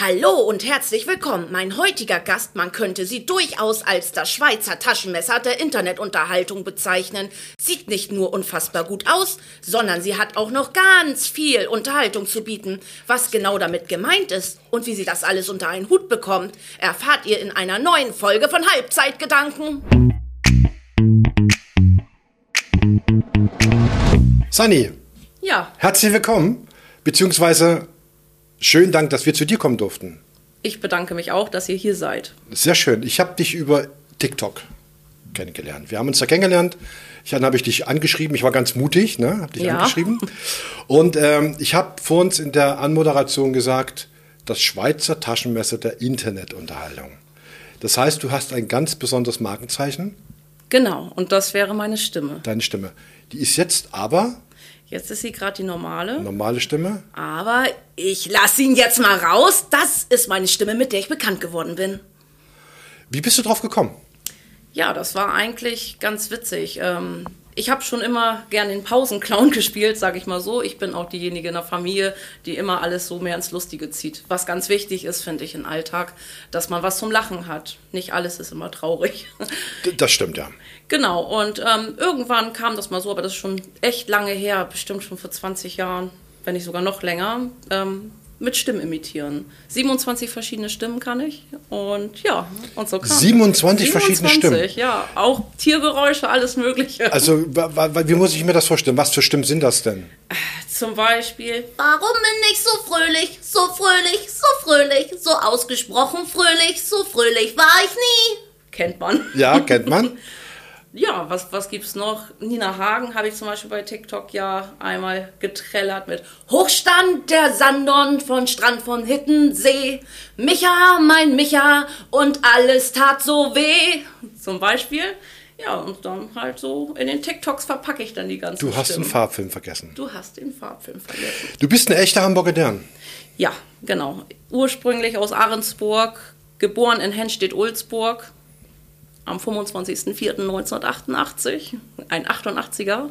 Hallo und herzlich willkommen. Mein heutiger Gast, man könnte sie durchaus als das Schweizer Taschenmesser der Internetunterhaltung bezeichnen, sieht nicht nur unfassbar gut aus, sondern sie hat auch noch ganz viel Unterhaltung zu bieten. Was genau damit gemeint ist und wie sie das alles unter einen Hut bekommt, erfahrt ihr in einer neuen Folge von Halbzeitgedanken. Sunny, Ja, herzlich willkommen, beziehungsweise schönen Dank, dass wir zu dir kommen durften. ich bedanke mich auch, dass ihr hier seid. Sehr schön. Ich habe dich über TikTok kennengelernt. Wir haben uns da kennengelernt. Ich, dann habe ich dich angeschrieben. Ich war ganz mutig, ne? Habe dich Ja. angeschrieben. Und ähm, ich habe vor uns in der Anmoderation gesagt, das Schweizer Taschenmesser der Internetunterhaltung. Das heißt, du hast ein ganz besonderes Markenzeichen, Genau, und das wäre meine Stimme. deine Stimme. Die ist jetzt aber Jetzt ist sie gerade die normale. normale Stimme. Aber ich lasse ihn jetzt mal raus. Das ist meine Stimme, mit der ich bekannt geworden bin. Wie bist du drauf gekommen? Ja, das war eigentlich ganz witzig. Ähm, ich habe schon immer gern den Pausenclown gespielt, sage ich mal so. Ich bin auch diejenige in der Familie, die immer alles so mehr ins Lustige zieht. Was ganz wichtig ist, finde ich, im Alltag, dass man was zum Lachen hat. Nicht alles ist immer traurig. Das stimmt, ja. Genau, und ähm, irgendwann kam das mal so, aber das ist schon echt lange her, bestimmt schon vor 20 Jahren, wenn nicht sogar noch länger, ähm, mit Stimmen imitieren. 27 verschiedene Stimmen kann ich und ja, und so kam 27 verschiedene Stimmen? ja, auch Tiergeräusche, alles mögliche. Also, wie muss ich mir das vorstellen? Was für Stimmen sind das denn? Zum Beispiel, Warum bin ich so fröhlich, so fröhlich, so fröhlich, so ausgesprochen fröhlich, so fröhlich war ich nie? kennt man. Ja, kennt man. Ja, was, was gibt's noch? Nina Hagen habe ich zum Beispiel bei TikTok ja einmal getrellert mit Hochstand der Sandon von Strand von Hittensee. Micha, mein Micha, und alles tat so weh. Zum Beispiel. Ja, und dann halt so in den TikToks verpacke ich dann die ganzen Du hast den Stimmen. Farbfilm vergessen. Du hast den Farbfilm vergessen. Du bist eine echte Hamburger Dern. Ja, genau. Ursprünglich aus Ahrensburg, geboren in Hennstedt-Ulzburg am 25.04.1988, ein 88er.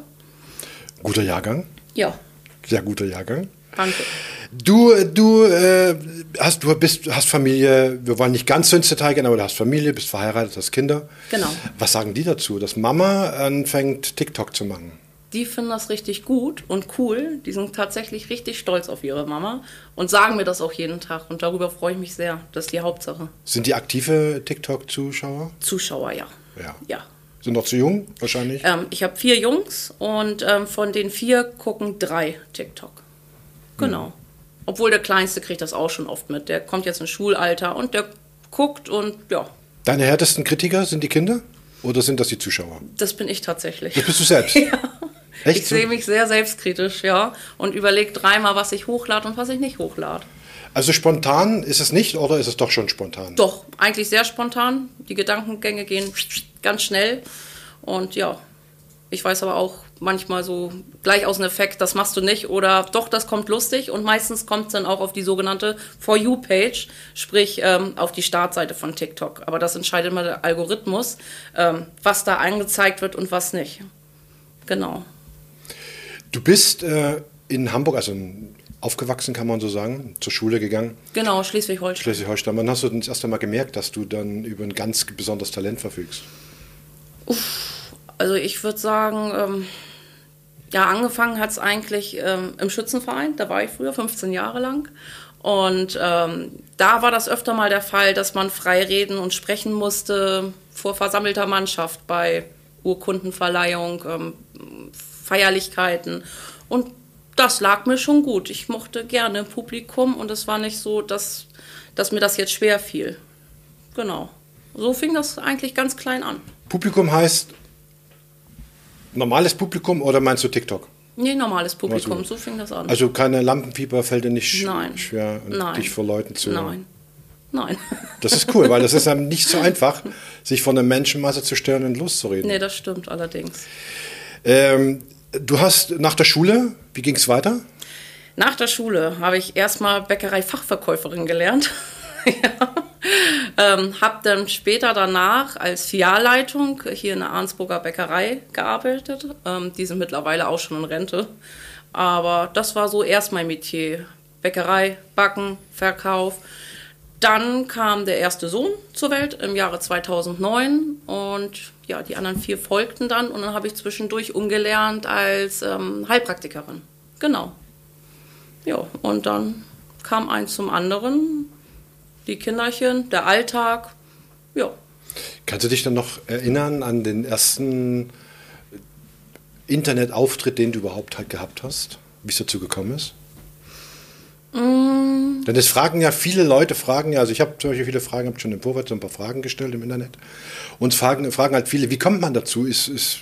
Guter Jahrgang. Ja, Sehr guter Jahrgang. danke. Du, du, äh, hast, du bist, hast Familie, wir wollen nicht ganz so ins Detail gehen, aber du hast Familie, bist verheiratet, hast Kinder. Genau. Was sagen die dazu, dass Mama anfängt, TikTok zu machen? Die finden das richtig gut und cool. Die sind tatsächlich richtig stolz auf ihre Mama und sagen mir das auch jeden Tag. Und darüber freue ich mich sehr. Das ist die Hauptsache. Sind die aktive TikTok-Zuschauer? Zuschauer, ja. Ja. Ja. Sind noch zu jung, wahrscheinlich? Ähm, ich habe vier Jungs und ähm, von den vier gucken drei TikTok. Genau. Obwohl der Kleinste kriegt das auch schon oft mit. Der kommt jetzt ins Schulalter und der guckt und ja, Deine härtesten Kritiker sind die Kinder? Oder sind das die Zuschauer? das bin ich tatsächlich. Das bist du selbst? Echt? Ich sehe mich sehr selbstkritisch, ja, und überlege dreimal, was ich hochlade und was ich nicht hochlade. Also spontan ist es nicht oder ist es doch schon spontan? Doch, eigentlich sehr spontan. Die Gedankengänge gehen ganz schnell. Und ja, ich weiß aber auch manchmal so gleich aus dem Effekt, das machst du nicht oder doch, das kommt lustig. Und meistens kommt es dann auch auf die sogenannte For You-Page, sprich ähm, auf die Startseite von TikTok. Aber das entscheidet immer der Algorithmus, ähm, was da angezeigt wird und was nicht. Genau. Du bist äh, in Hamburg, also aufgewachsen, kann man so sagen, zur Schule gegangen, Genau, Schleswig-Holstein. Schleswig-Holstein. Wann hast du denn das erste Mal gemerkt, dass du dann über ein ganz besonderes Talent verfügst? Also ich würde sagen, ähm, ja, angefangen hat es eigentlich ähm, im Schützenverein, da war ich früher 15 Jahre lang. Und ähm, da war das öfter mal der Fall, dass man frei reden und sprechen musste vor versammelter Mannschaft bei Urkundenverleihung, ähm, Feierlichkeiten. Und das lag mir schon gut. Ich mochte gerne Publikum und es war nicht so, dass, dass mir das jetzt schwer fiel. Genau. So fing das eigentlich ganz klein an. Publikum heißt normales Publikum oder meinst du TikTok? Nee, normales Publikum, Also- so fing das an. Also keine Lampenfieber fällt dir nicht Nein. schwer, Nein. dich vor Leuten zu. Nein. Nein. Das ist cool, weil das ist einem nicht so einfach, sich von der Menschenmasse zu stören und loszureden. nee, das stimmt allerdings. Ähm, du hast nach der Schule, wie ging es weiter? Nach der Schule habe ich erstmal Bäckerei-Fachverkäuferin gelernt. ja. ähm, habe dann später danach als Filialleitung hier in der Arnsburger Bäckerei gearbeitet. Ähm, die sind mittlerweile auch schon in Rente. Aber das war so erst mein Metier. Bäckerei, Backen, Verkauf. dann kam der erste Sohn zur Welt im Jahre 2009 und ja, die anderen vier folgten dann und dann habe ich zwischendurch umgelernt als ähm, Heilpraktikerin. Genau. Ja, und dann kam eins zum anderen, die Kinderchen, der Alltag, ja. Kannst du dich dann noch erinnern an den ersten Internetauftritt, den du überhaupt halt gehabt hast? Wie es dazu gekommen ist? Mm. Denn es fragen ja viele Leute, fragen ja, also ich habe zum Beispiel viele Fragen, habe schon im Vorwärts so ein paar Fragen gestellt im Internet. Und fragen, fragen halt viele, wie kommt man dazu? Ist, ist,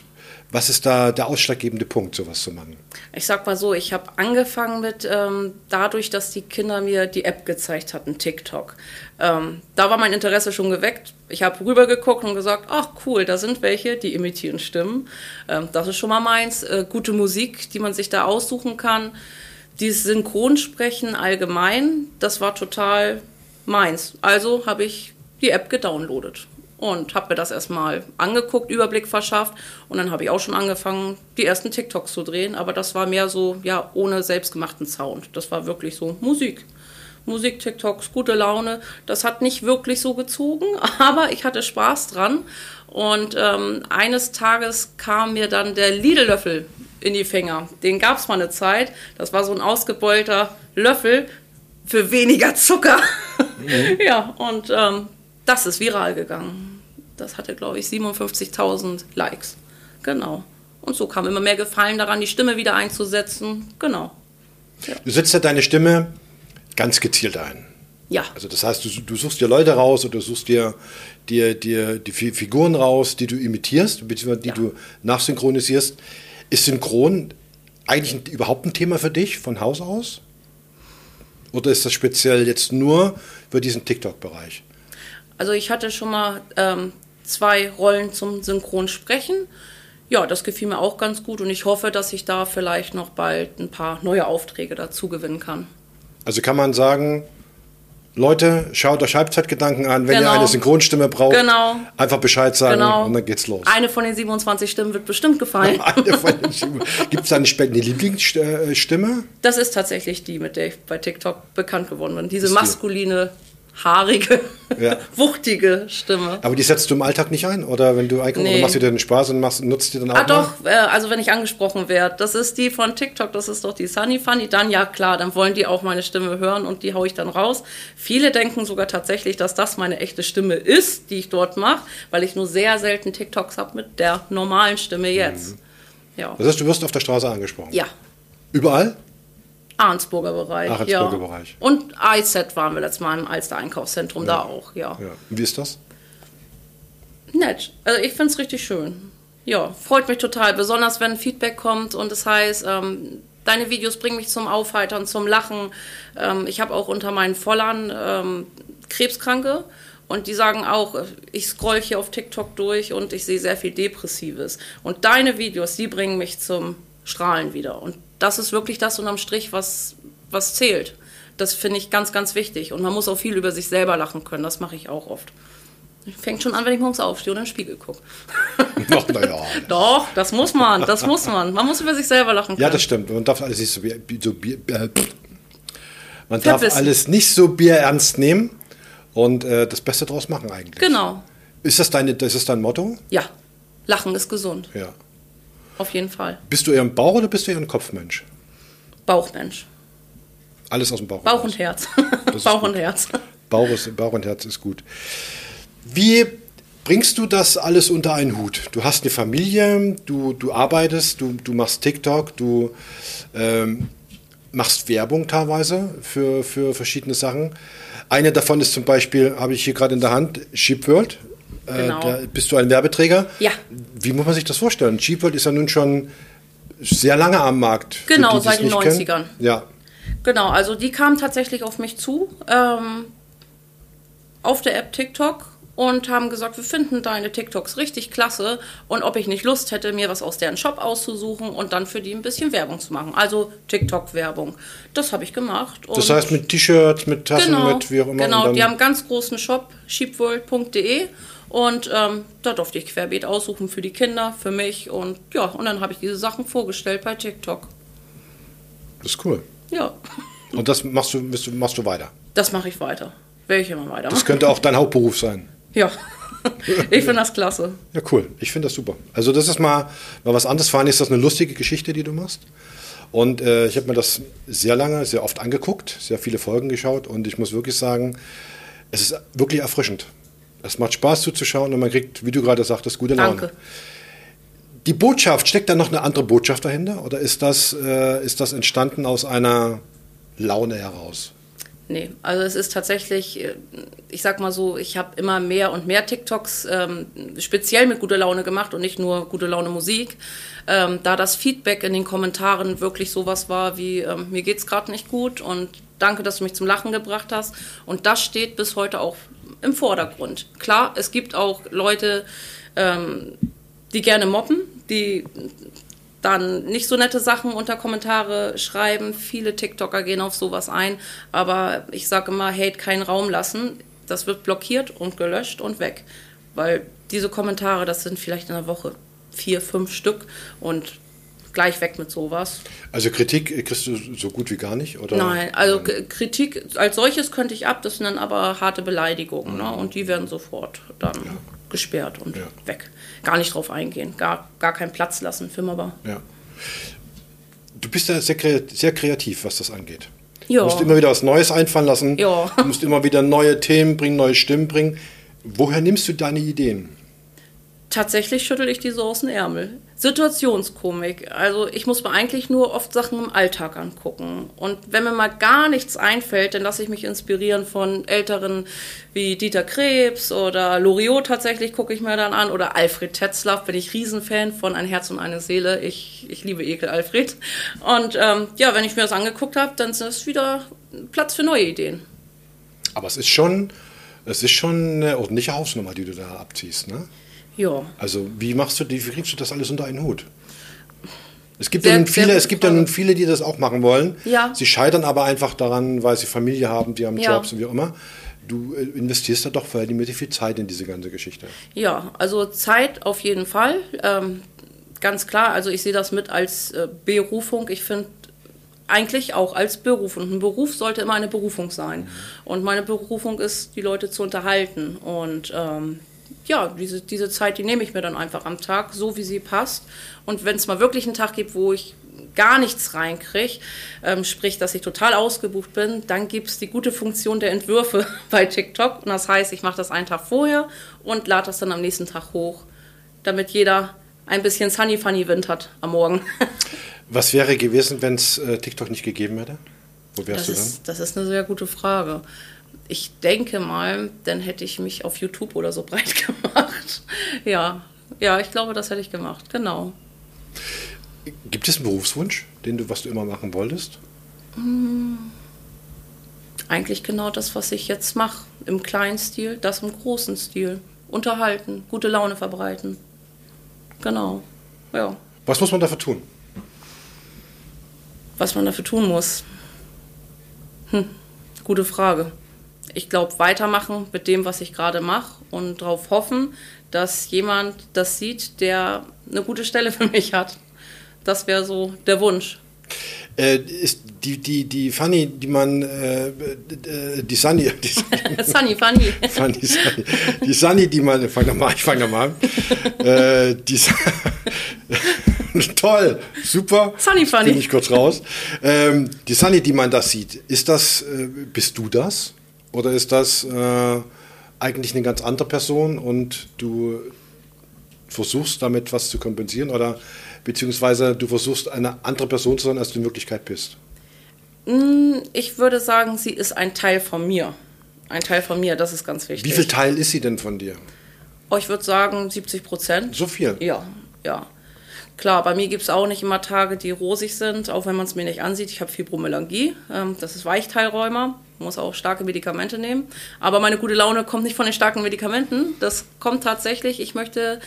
was ist da der ausschlaggebende Punkt, sowas zu machen? Ich sag mal so, ich habe angefangen mit ähm, dadurch, dass die Kinder mir die App gezeigt hatten, TikTok. Ähm, da war mein Interesse schon geweckt. Ich habe rübergeguckt und gesagt, ach cool, da sind welche, die imitieren Stimmen. Ähm, das ist schon mal meins. Äh, gute Musik, die man sich da aussuchen kann. Dieses Synchronsprechen allgemein, das war total meins. Also habe ich die App gedownloadet und habe mir das erstmal angeguckt, Überblick verschafft und dann habe ich auch schon angefangen, die ersten TikToks zu drehen, aber das war mehr so, ja, ohne selbstgemachten Sound. Das war wirklich so Musik. Musik, TikToks, gute Laune. Das hat nicht wirklich so gezogen, aber ich hatte Spaß dran. Und ähm, eines Tages kam mir dann der Lidl-Löffel in die Finger. Den gab es mal eine Zeit. Das war so ein ausgebeulter Löffel für weniger Zucker. Mhm. ja, und ähm, das ist viral gegangen. Das hatte, glaube ich, 57.000 Likes. Genau. Und so kam immer mehr Gefallen daran, die Stimme wieder einzusetzen. Genau. Ja. Du setzt ja deine Stimme ganz gezielt ein. Ja. Also das heißt, du, du suchst dir Leute raus oder du suchst dir, dir, dir die Figuren raus, die du imitierst, beziehungsweise die ja. du nachsynchronisierst. Ist Synchron eigentlich überhaupt ein Thema für dich von Haus aus? Oder ist das speziell jetzt nur für diesen TikTok-Bereich? Also ich hatte schon mal ähm, zwei Rollen zum Synchronsprechen. Ja, das gefiel mir auch ganz gut und ich hoffe, dass ich da vielleicht noch bald ein paar neue Aufträge dazu gewinnen kann. Also kann man sagen, Leute, schaut euch Halbzeitgedanken an. Wenn genau. ihr eine Synchronstimme braucht, genau. einfach Bescheid sagen genau. und dann geht's los. Eine von den 27 Stimmen wird bestimmt gefallen. Gibt es da eine, eine Lieblingsstimme? Das ist tatsächlich die, mit der ich bei TikTok bekannt geworden bin. Diese maskuline haarige, ja. wuchtige Stimme. Aber die setzt du im Alltag nicht ein? Oder wenn du einkaufen, nee. machst du dir den Spaß und machst, nutzt die dann auch? Ah, doch, äh, also wenn ich angesprochen werde. Das ist die von TikTok, das ist doch die Sunny Funny. Dann ja, klar, dann wollen die auch meine Stimme hören und die haue ich dann raus. Viele denken sogar tatsächlich, dass das meine echte Stimme ist, die ich dort mache, weil ich nur sehr selten TikToks habe mit der normalen Stimme jetzt. Mhm. Ja. Das heißt, du wirst auf der Straße angesprochen? Ja. Überall? Ahrensburger Bereich. Ahrensburger ja. Bereich. Und IZ waren wir letztes Mal im Alster Einkaufszentrum, ja. da auch, ja. ja. Wie ist das? Nett. Also ich finde es richtig schön. Ja, freut mich total, besonders wenn Feedback kommt und das heißt, ähm, deine Videos bringen mich zum Aufheitern, zum Lachen. Ähm, ich habe auch unter meinen Vollern ähm, Krebskranke und die sagen auch, ich scroll hier auf TikTok durch und ich sehe sehr viel Depressives. Und deine Videos, die bringen mich zum Strahlen wieder. Und das ist wirklich das unterm Strich, was, was zählt. Das finde ich ganz, ganz wichtig. Und man muss auch viel über sich selber lachen können. Das mache ich auch oft. Fängt schon an, wenn ich morgens aufstehe und in den Spiegel gucke. Doch, naja. Doch, das muss man, das muss man. Man muss über sich selber lachen können. Ja, das stimmt. Man darf alles nicht so, so äh, man darf alles nicht so bierernst nehmen und äh, das Beste draus machen eigentlich. Genau. Ist das, deine, das ist dein Motto? Ja. Lachen ist gesund. Ja. Auf jeden Fall. Bist du eher ein Bauch- oder bist du eher ein Kopfmensch? Bauchmensch. Alles aus dem Bauch. Bauch und Herz. Bauch und Herz. Bauch, ist, Bauch und Herz ist gut. Wie bringst du das alles unter einen Hut? Du hast eine Familie, du, du arbeitest, du, du machst TikTok, du ähm, machst Werbung teilweise für, für verschiedene Sachen. Eine davon ist zum Beispiel, habe ich hier gerade in der Hand, ShipWorld. Äh, genau. da bist du ein Werbeträger? Ja. Wie muss man sich das vorstellen? Cheapworld ist ja nun schon sehr lange am Markt. Genau, die, seit den 90ern. Kennen. Ja. Genau, also die kamen tatsächlich auf mich zu, ähm, auf der App TikTok und haben gesagt, wir finden deine TikToks richtig klasse und ob ich nicht Lust hätte, mir was aus deren Shop auszusuchen und dann für die ein bisschen Werbung zu machen. Also TikTok-Werbung. Das habe ich gemacht. das heißt mit T-Shirts, mit Tassen, genau, mit wie auch immer. Genau, die haben einen ganz großen Shop, sheepworld.de und ähm, da durfte ich querbeet aussuchen für die Kinder, für mich und ja, und dann habe ich diese Sachen vorgestellt bei TikTok. Das ist cool. Ja. Und das machst du, machst du weiter? Das mache ich weiter. Will ich immer weitermachen. Das könnte auch dein Hauptberuf sein. Ja, ich finde das klasse. Ja, cool. Ich finde das super. Also das ist mal, mal was anderes. Vor allem ist das eine lustige Geschichte, die du machst. Und äh, ich habe mir das sehr lange, sehr oft angeguckt, sehr viele Folgen geschaut und ich muss wirklich sagen, es ist wirklich erfrischend. Es macht Spaß zuzuschauen und man kriegt, wie du gerade sagtest, gute Laune. Danke. Die Botschaft, steckt da noch eine andere Botschaft dahinter oder ist das, äh, ist das entstanden aus einer Laune heraus? Nee, also es ist tatsächlich, äh, ich sag mal so, ich habe immer mehr und mehr TikToks ähm, speziell mit guter Laune gemacht und nicht nur gute Laune Musik. Ähm, da das Feedback in den Kommentaren wirklich sowas war wie, ähm, mir geht's gerade nicht gut und danke, dass du mich zum Lachen gebracht hast. Und das steht bis heute auch im Vordergrund. Klar, es gibt auch Leute, ähm, die gerne mobben, die dann nicht so nette Sachen unter Kommentare schreiben. Viele TikToker gehen auf sowas ein, aber ich sage immer, Hate keinen Raum lassen. Das wird blockiert und gelöscht und weg. Weil diese Kommentare, das sind vielleicht in der Woche vier, fünf Stück und gleich weg mit sowas. Also Kritik kriegst du so gut wie gar nicht? Oder? Nein, also K- Kritik als solches könnte ich ab, das sind dann aber harte Beleidigungen ne? und die werden sofort dann gesperrt und Ja. weg. Gar nicht drauf eingehen, gar, gar keinen Platz lassen aber. Ja. Du bist ja sehr, sehr kreativ, was das angeht. Ja. Du musst immer wieder was Neues einfallen lassen. Ja. Du musst immer wieder neue Themen bringen, neue Stimmen bringen. Woher nimmst du deine Ideen? Tatsächlich schüttel ich die so aus dem Ärmel. Situationskomik. Also ich muss mir eigentlich nur oft Sachen im Alltag angucken. Und wenn mir mal gar nichts einfällt, dann lasse ich mich inspirieren von Älteren wie Dieter Krebs oder Loriot tatsächlich gucke ich mir dann an. Oder Alfred Tetzlaff bin ich Riesenfan von Ein Herz und eine Seele. Ich, ich liebe Ekel Alfred. Und ähm, ja, wenn ich mir das angeguckt habe, dann ist es wieder Platz für neue Ideen. Aber es ist schon, es ist schon eine ordentliche Hausnummer, die du da abziehst. Ne? Ja. Also wie machst du, die- wie kriegst du das alles unter einen Hut? Es gibt, Sehr- ja nun viele, es gibt ja nun viele, die das auch machen wollen. Ja. Sie scheitern aber einfach daran, weil sie Familie haben, die haben Ja. Jobs und wie auch immer. Du äh, investierst da doch verhältnismäßig viel Zeit in diese ganze Geschichte. Ja, also Zeit auf jeden Fall. Ähm, ganz klar, also ich sehe das mit als äh, Berufung. Ich finde eigentlich auch als Beruf. Und ein Beruf sollte immer eine Berufung sein. Und meine Berufung ist, die Leute zu unterhalten. Und ähm, ja, diese, diese Zeit, die nehme ich mir dann einfach am Tag, so wie sie passt. Und wenn es mal wirklich einen Tag gibt, wo ich gar nichts reinkriege, ähm, sprich, dass ich total ausgebucht bin, dann gibt es die gute Funktion der Entwürfe bei TikTok. Und das heißt, ich mache das einen Tag vorher und lade das dann am nächsten Tag hoch, damit jeder ein bisschen Sunny Funny Wind hat am Morgen. Was wäre gewesen, wenn es äh, TikTok nicht gegeben hätte? Wo wärst Das du dann? ist, das ist eine sehr gute Frage. Ich denke mal, dann hätte ich mich auf YouTube oder so breit gemacht. Ja, ja, ich glaube, das hätte ich gemacht. Genau. Gibt es einen Berufswunsch, den du, was du immer machen wolltest? Eigentlich genau das, was ich jetzt mache. Im kleinen Stil, das im großen Stil. Unterhalten, gute Laune verbreiten. Genau. Ja. Was muss man dafür tun? Was man dafür tun muss. Hm, gute Frage. Ich glaube, weitermachen mit dem, was ich gerade mache und darauf hoffen, dass jemand das sieht, der eine gute Stelle für mich hat. Das wäre so der Wunsch. Äh, ist die, die, die Fanny, die man, äh, äh, die Sunny, die, Sunny, funny. Fanny, Sunny, die Sunny, die man, fang nochmal, ich fang nochmal an. Äh, die, toll, super. Sunny, funny. Bin ich kurz raus. Ähm, die Sunny, die man da sieht, ist das, äh, bist du das? Oder ist das äh, eigentlich eine ganz andere Person und du versuchst damit was zu kompensieren oder beziehungsweise du versuchst eine andere Person zu sein, als du in Wirklichkeit bist? Ich würde sagen, sie ist ein Teil von mir. Ein Teil von mir, das ist ganz wichtig. Wie viel Teil ist sie denn von dir? Oh, ich würde sagen 70 Prozent. So viel? Ja, ja. Klar, bei mir gibt es auch nicht immer Tage, die rosig sind, auch wenn man es mir nicht ansieht. Ich habe Fibromyalgie, ähm, das ist Weichteilrheuma, muss auch starke Medikamente nehmen. Aber meine gute Laune kommt nicht von den starken Medikamenten. Das kommt tatsächlich, ich möchte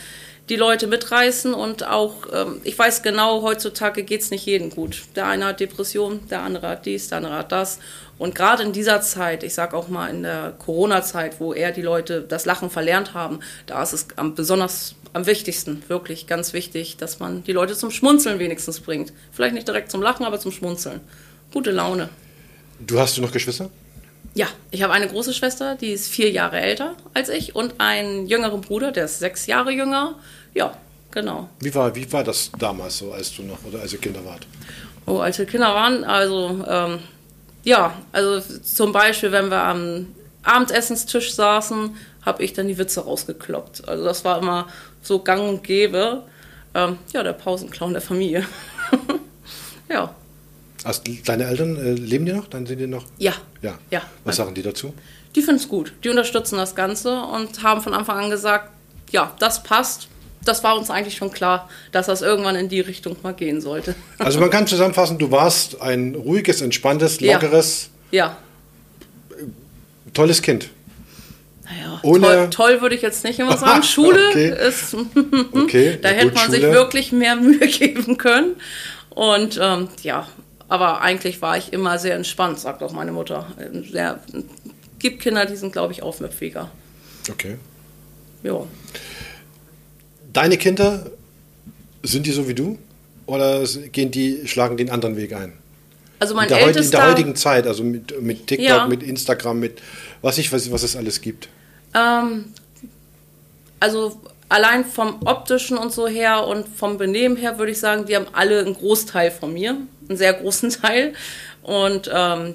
die Leute mitreißen und auch, ähm, ich weiß genau, heutzutage geht es nicht jedem gut. Der eine hat Depression, der andere hat dies, der andere hat das. Und gerade in dieser Zeit, ich sage auch mal in der Corona-Zeit, wo eher die Leute das Lachen verlernt haben, da ist es besonders am wichtigsten, wirklich ganz wichtig, dass man die Leute zum Schmunzeln wenigstens bringt. Vielleicht nicht direkt zum Lachen, aber zum Schmunzeln. Gute Laune. Du hast du noch Geschwister? Ja, ich habe eine große Schwester, die ist vier Jahre älter als ich und einen jüngeren Bruder, der ist sechs Jahre jünger. Ja, genau. Wie war, wie war das damals so, als du noch oder als ihr Kinder wart? Oh, als wir Kinder waren, also ähm, ja, also zum Beispiel, wenn wir am Abendessenstisch saßen, habe ich dann die Witze rausgekloppt. Also das war immer so gang und gäbe. Ähm, ja, der Pausenclown der Familie. ja. Also deine Eltern äh, leben die noch? Dann sind die noch? Ja. Ja. Ja. Was sagen die dazu? Die finden es gut. Die unterstützen das Ganze und haben von Anfang an gesagt, ja, das passt. Das war uns eigentlich schon klar, dass das irgendwann in die Richtung mal gehen sollte. Also man kann zusammenfassen, du warst ein ruhiges, entspanntes, Ja. lockeres, Ja. tolles Kind. Naja, Ohne- toll, toll würde ich jetzt nicht immer sagen. Schule Okay. ist, Okay, da ja hätte gut, man sich Schule. wirklich mehr Mühe geben können. Und ähm, ja, aber eigentlich war ich immer sehr entspannt, sagt auch meine Mutter. Ähm, Sehr, gibt Kinder, die sind, glaube ich, aufmüpfiger. Okay. Ja. Deine Kinder, sind die so wie du? Oder gehen die, schlagen den anderen Weg ein? Also mein in, der heut, in ältester, der heutigen Zeit, also mit, mit TikTok, Ja. mit Instagram, mit was ich weiß, was es alles gibt. Ähm, also allein vom optischen und so her und vom Benehmen her würde ich sagen, die haben alle einen Großteil von mir, einen sehr großen Teil. Und ähm,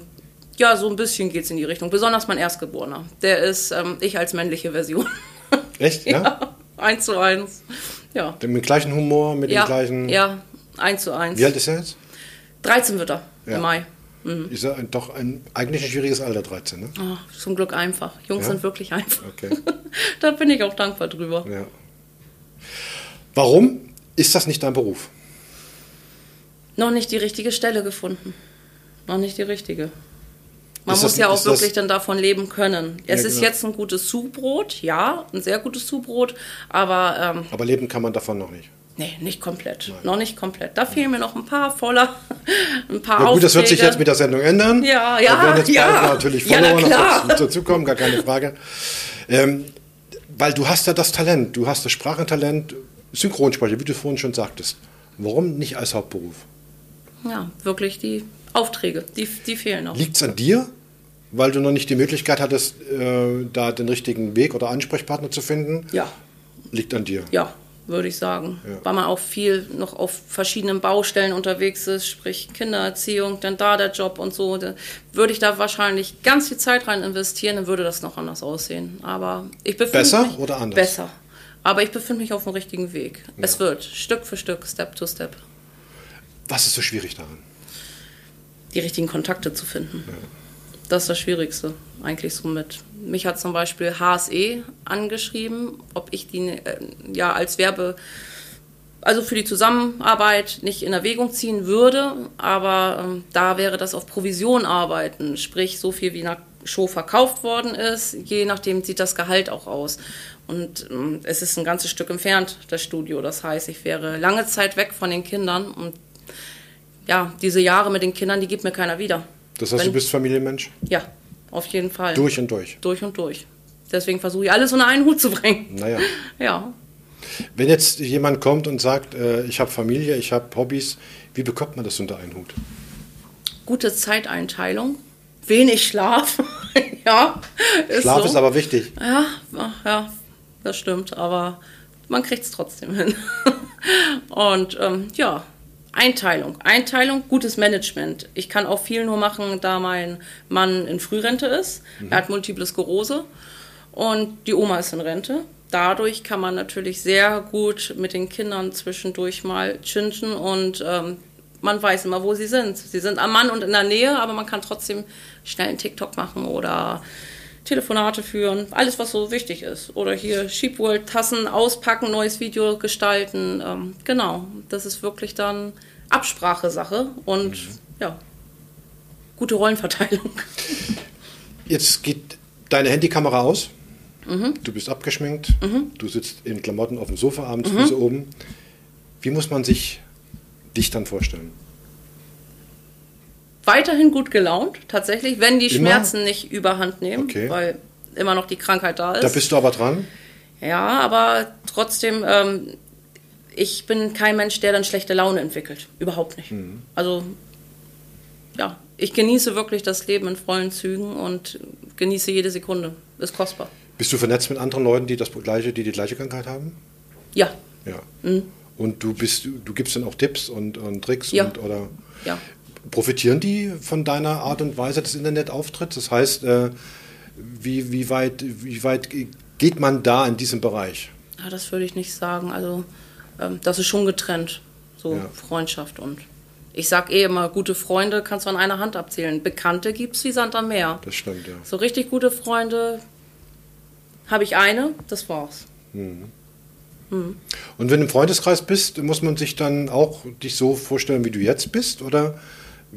ja, so ein bisschen geht es in die Richtung. Besonders mein Erstgeborener. Der ist ähm, ich als männliche Version. Echt? Ja? ja, eins zu eins. Ja. Mit dem gleichen Humor, mit Ja, dem gleichen. ja, eins zu eins. Wie alt ist er jetzt? 13 wird er Ja. im Mai. Ist er ein, doch ein, eigentlich ein schwieriges Alter, 13, ne? Oh, zum Glück einfach. Jungs Ja? sind wirklich einfach. Okay. da bin ich auch dankbar drüber. Ja. Warum ist das nicht dein Beruf? Noch nicht die richtige Stelle gefunden. Noch nicht die richtige. Man Ist muss das- ja auch ist das- wirklich dann davon leben können. Es Ja, ist genau. jetzt ein gutes Zubrot, ja, ein sehr gutes Zubrot, aber ähm, Aber leben kann man davon noch nicht. Nee, nicht komplett. Noch nicht komplett. Da fehlen mir noch ein paar voller, ein paar Ja gut, das wird sich jetzt mit der Sendung ändern. Ja, Da ja, werden jetzt ja. bald natürlich Ja, na Follower klar. noch dazu, dazukommen, gar keine Frage. Ähm, weil du hast ja das Talent, du hast das Sprachentalent, Synchronsprecher, wie du vorhin schon sagtest. Warum nicht als Hauptberuf? Ja, wirklich die Aufträge, die, die fehlen noch. Liegt es an dir, weil du noch nicht die Möglichkeit hattest, äh, da den richtigen Weg oder Ansprechpartner zu finden? Ja, Liegt an dir. ja, würde ich sagen. Ja. Weil man auch viel noch auf verschiedenen Baustellen unterwegs ist, sprich Kindererziehung, dann da der Job und so. Da würde ich da wahrscheinlich ganz viel Zeit rein investieren, dann würde das noch anders aussehen. Aber ich befinde Besser mich oder anders? Besser. Aber ich befinde mich auf dem richtigen Weg. Es wird Stück für Stück, Step to Step, Was ist so schwierig daran? die richtigen Kontakte zu finden. Das ist das Schwierigste, eigentlich so mit. Mich hat zum Beispiel HSE angeschrieben, ob ich die äh, ja als Werbe, also für die Zusammenarbeit nicht in Erwägung ziehen würde, aber ähm, da wäre das auf Provision arbeiten, sprich so viel wie nach Show verkauft worden ist, je nachdem sieht das Gehalt auch aus. Und ähm, es ist ein ganzes Stück entfernt, das Studio. Das heißt, ich wäre lange Zeit weg von den Kindern und ja, diese Jahre mit den Kindern, die gibt mir keiner wieder. Das heißt, Wenn- du bist Familienmensch? Ja, auf jeden Fall. Durch und durch. Durch und durch. Deswegen versuche ich alles unter einen Hut zu bringen. Naja. Ja. Wenn jetzt jemand kommt und sagt, äh, ich habe Familie, ich habe Hobbys, wie bekommt man das unter einen Hut? Gute Zeiteinteilung, wenig Schlaf. ja, ist Schlaf so. ist aber wichtig. Ja, ja, das stimmt, aber man kriegt es trotzdem hin. Und ähm, ja, Einteilung. Einteilung, gutes Management. Ich kann auch viel nur machen, da mein Mann in Frührente ist. Er hat Multiple Sklerose und die Oma ist in Rente. Dadurch kann man natürlich sehr gut mit den Kindern zwischendurch mal chinchen und ähm, man weiß immer, wo sie sind. Sie sind am Mann und in der Nähe, aber man kann trotzdem schnell einen TikTok machen oder Telefonate führen, alles was so wichtig ist. Oder hier Sheepworld Tassen auspacken, neues Video gestalten. Ähm, genau, das ist wirklich dann Absprachesache und ja, gute Rollenverteilung. Jetzt geht deine Handykamera aus. Mhm. Du bist abgeschminkt. Du sitzt in Klamotten auf dem Sofa abends, Füße oben. Wie muss man sich dich dann vorstellen? Weiterhin gut gelaunt, tatsächlich, wenn die Immer? Schmerzen nicht überhand nehmen, Okay. weil immer noch die Krankheit da ist. Da bist du aber dran. Ja, aber trotzdem, ähm, ich bin kein Mensch, der dann schlechte Laune entwickelt. Überhaupt nicht. Mhm. Also, ja, ich genieße wirklich das Leben in vollen Zügen und genieße jede Sekunde. Ist kostbar. Bist du vernetzt mit anderen Leuten, die das gleiche, die die gleiche Krankheit haben? Ja. Ja. Und du bist, du gibst dann auch Tipps und, und Tricks Ja. und oder Ja. Profitieren die von deiner Art und Weise des Internetauftritts? Das heißt, äh, wie, wie, weit, wie weit geht man da in diesem Bereich? Ja, das würde ich nicht sagen. Also, ähm, das ist schon getrennt. So Ja. Freundschaft und. Ich sag eh immer, gute Freunde kannst du an einer Hand abzählen. Bekannte gibt's wie Sand am Meer. Das stimmt, ja. So richtig gute Freunde habe ich eine, das war's. Und wenn du im Freundeskreis bist, muss man sich dann auch dich so vorstellen, wie du jetzt bist, oder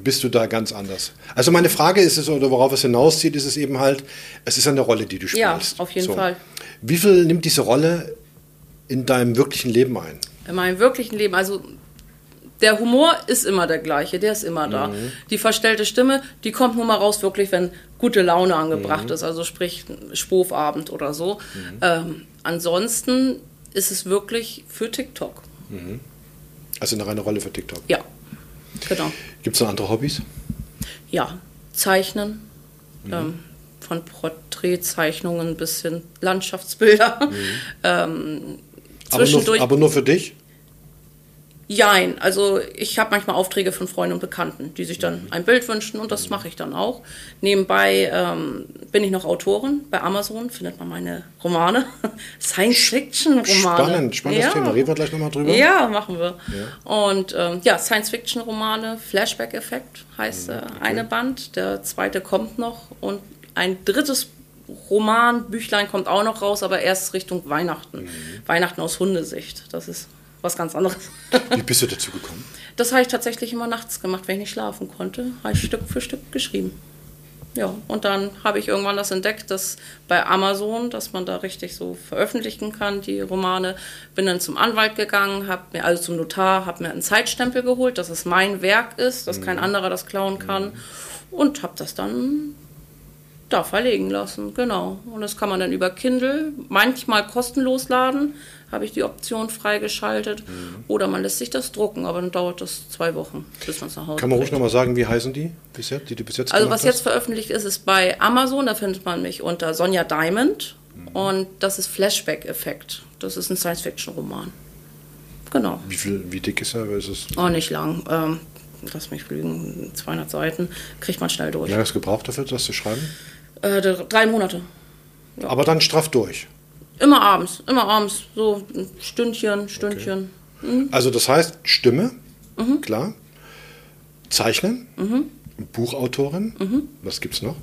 bist du da ganz anders? Also meine Frage ist es, oder worauf es hinauszieht, ist es eben halt, es ist eine Rolle, die du Ja, spielst. auf jeden Fall. Wie viel nimmt diese Rolle in deinem wirklichen Leben ein? In meinem wirklichen Leben, also der Humor ist immer der gleiche, der ist immer da. Die verstellte Stimme, die kommt nur mal raus, wirklich, wenn gute Laune angebracht ist, also sprich Spofabend oder so. Ähm, ansonsten ist es wirklich für TikTok. Also eine reine Rolle für TikTok. Ja, genau. Gibt es noch andere Hobbys? Ja, Zeichnen. Ähm, von Porträtzeichnungen bis hin Landschaftsbilder. Ähm, Aber nur, aber nur für dich? Jein, also ich habe manchmal Aufträge von Freunden und Bekannten, die sich dann ein Bild wünschen und das mache ich dann auch. Nebenbei ähm, bin ich noch Autorin. Bei Amazon findet man meine Romane. Science-Fiction-Romane. Spannend, spannendes ja. Thema. Reden wir gleich nochmal drüber. Ja, machen wir. Und ähm, ja, Science-Fiction-Romane, Flashback-Effekt heißt äh, eine Band, der zweite kommt noch und ein drittes Roman, Büchlein kommt auch noch raus, aber erst Richtung Weihnachten. Weihnachten aus Hundesicht. Das ist was ganz anderes. Wie bist du dazu gekommen? Das habe ich tatsächlich immer nachts gemacht, wenn ich nicht schlafen konnte. Habe ich Stück für Stück geschrieben. Ja, und dann habe ich irgendwann das entdeckt, dass bei Amazon, dass man da richtig so veröffentlichen kann, die Romane. Bin dann zum Anwalt gegangen, habe mir, also zum Notar, habe mir einen Zeitstempel geholt, dass es mein Werk ist, dass kein anderer das klauen kann. Und habe das dann da verlegen lassen, genau. Und das kann man dann über Kindle manchmal kostenlos laden, habe ich die Option freigeschaltet. Oder man lässt sich das drucken, aber dann dauert das zwei Wochen, bis man es nach Hause Kann man ruhig nochmal sagen, wie heißen die, bis jetzt, die du bis jetzt Also was jetzt hast? veröffentlicht ist, ist bei Amazon, da findet man mich unter Sonja Diamond. Und das ist Flashback-Effekt. Das ist ein Science-Fiction-Roman. Genau. Wie, viel, wie dick ist er? Ist es, Oh, nicht lang. Ähm, lass mich lügen, 200 Seiten. Kriegt man schnell durch. wie lange hast du gebraucht dafür, das zu schreiben? Äh, drei Monate. Aber dann straff durch. Immer abends, immer abends. So ein Stündchen, Stündchen. Also das heißt Stimme, Mhm. klar. Zeichnen, Buchautorin. Was gibt's noch?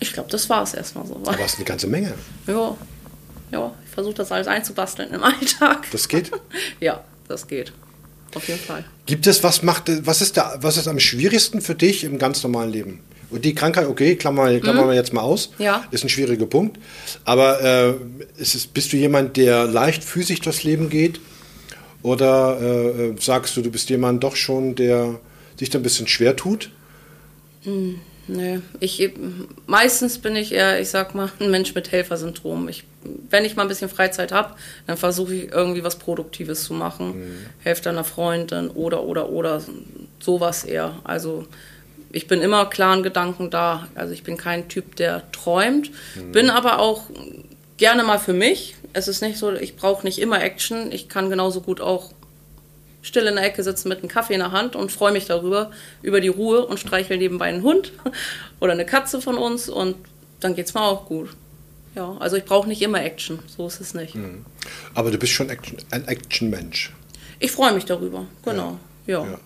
Ich glaube, das war es erstmal so. Aber es ist eine ganze Menge. Ja, ja ich versuche das alles einzubasteln im Alltag. Das geht. ja, das geht. Auf jeden Fall. Gibt es, was macht, was ist da, was ist am schwierigsten für dich im ganz normalen Leben? Und die Krankheit, okay, klammern, klammern wir jetzt mal aus. Mhm. Ja. Ist ein schwieriger Punkt. Aber äh, ist bist du jemand, der leicht physisch durchs Leben geht? Oder äh, äh, sagst du, du bist jemand doch schon, der sich da ein bisschen schwer tut? Nee, ich, meistens bin ich eher, ich sag mal, ein Mensch mit Helfersyndrom. Ich, wenn ich mal ein bisschen Freizeit habe, dann versuche ich irgendwie was Produktives zu machen. Helfe einer Freundin oder, oder, oder sowas eher. Also ich bin immer klaren Gedanken da. Also ich bin kein Typ, der träumt. Bin aber auch gerne mal für mich. Es ist nicht so, ich brauche nicht immer Action. Ich kann genauso gut auch still in der Ecke sitzen mit einem Kaffee in der Hand und freue mich darüber, über die Ruhe und streichel nebenbei einen Hund oder eine Katze von uns und dann geht's mir auch gut. Ja, also ich brauche nicht immer Action, so ist es nicht. Aber du bist schon Action, ein Action-Mensch. Ich freue mich darüber, genau. Ja. Ja.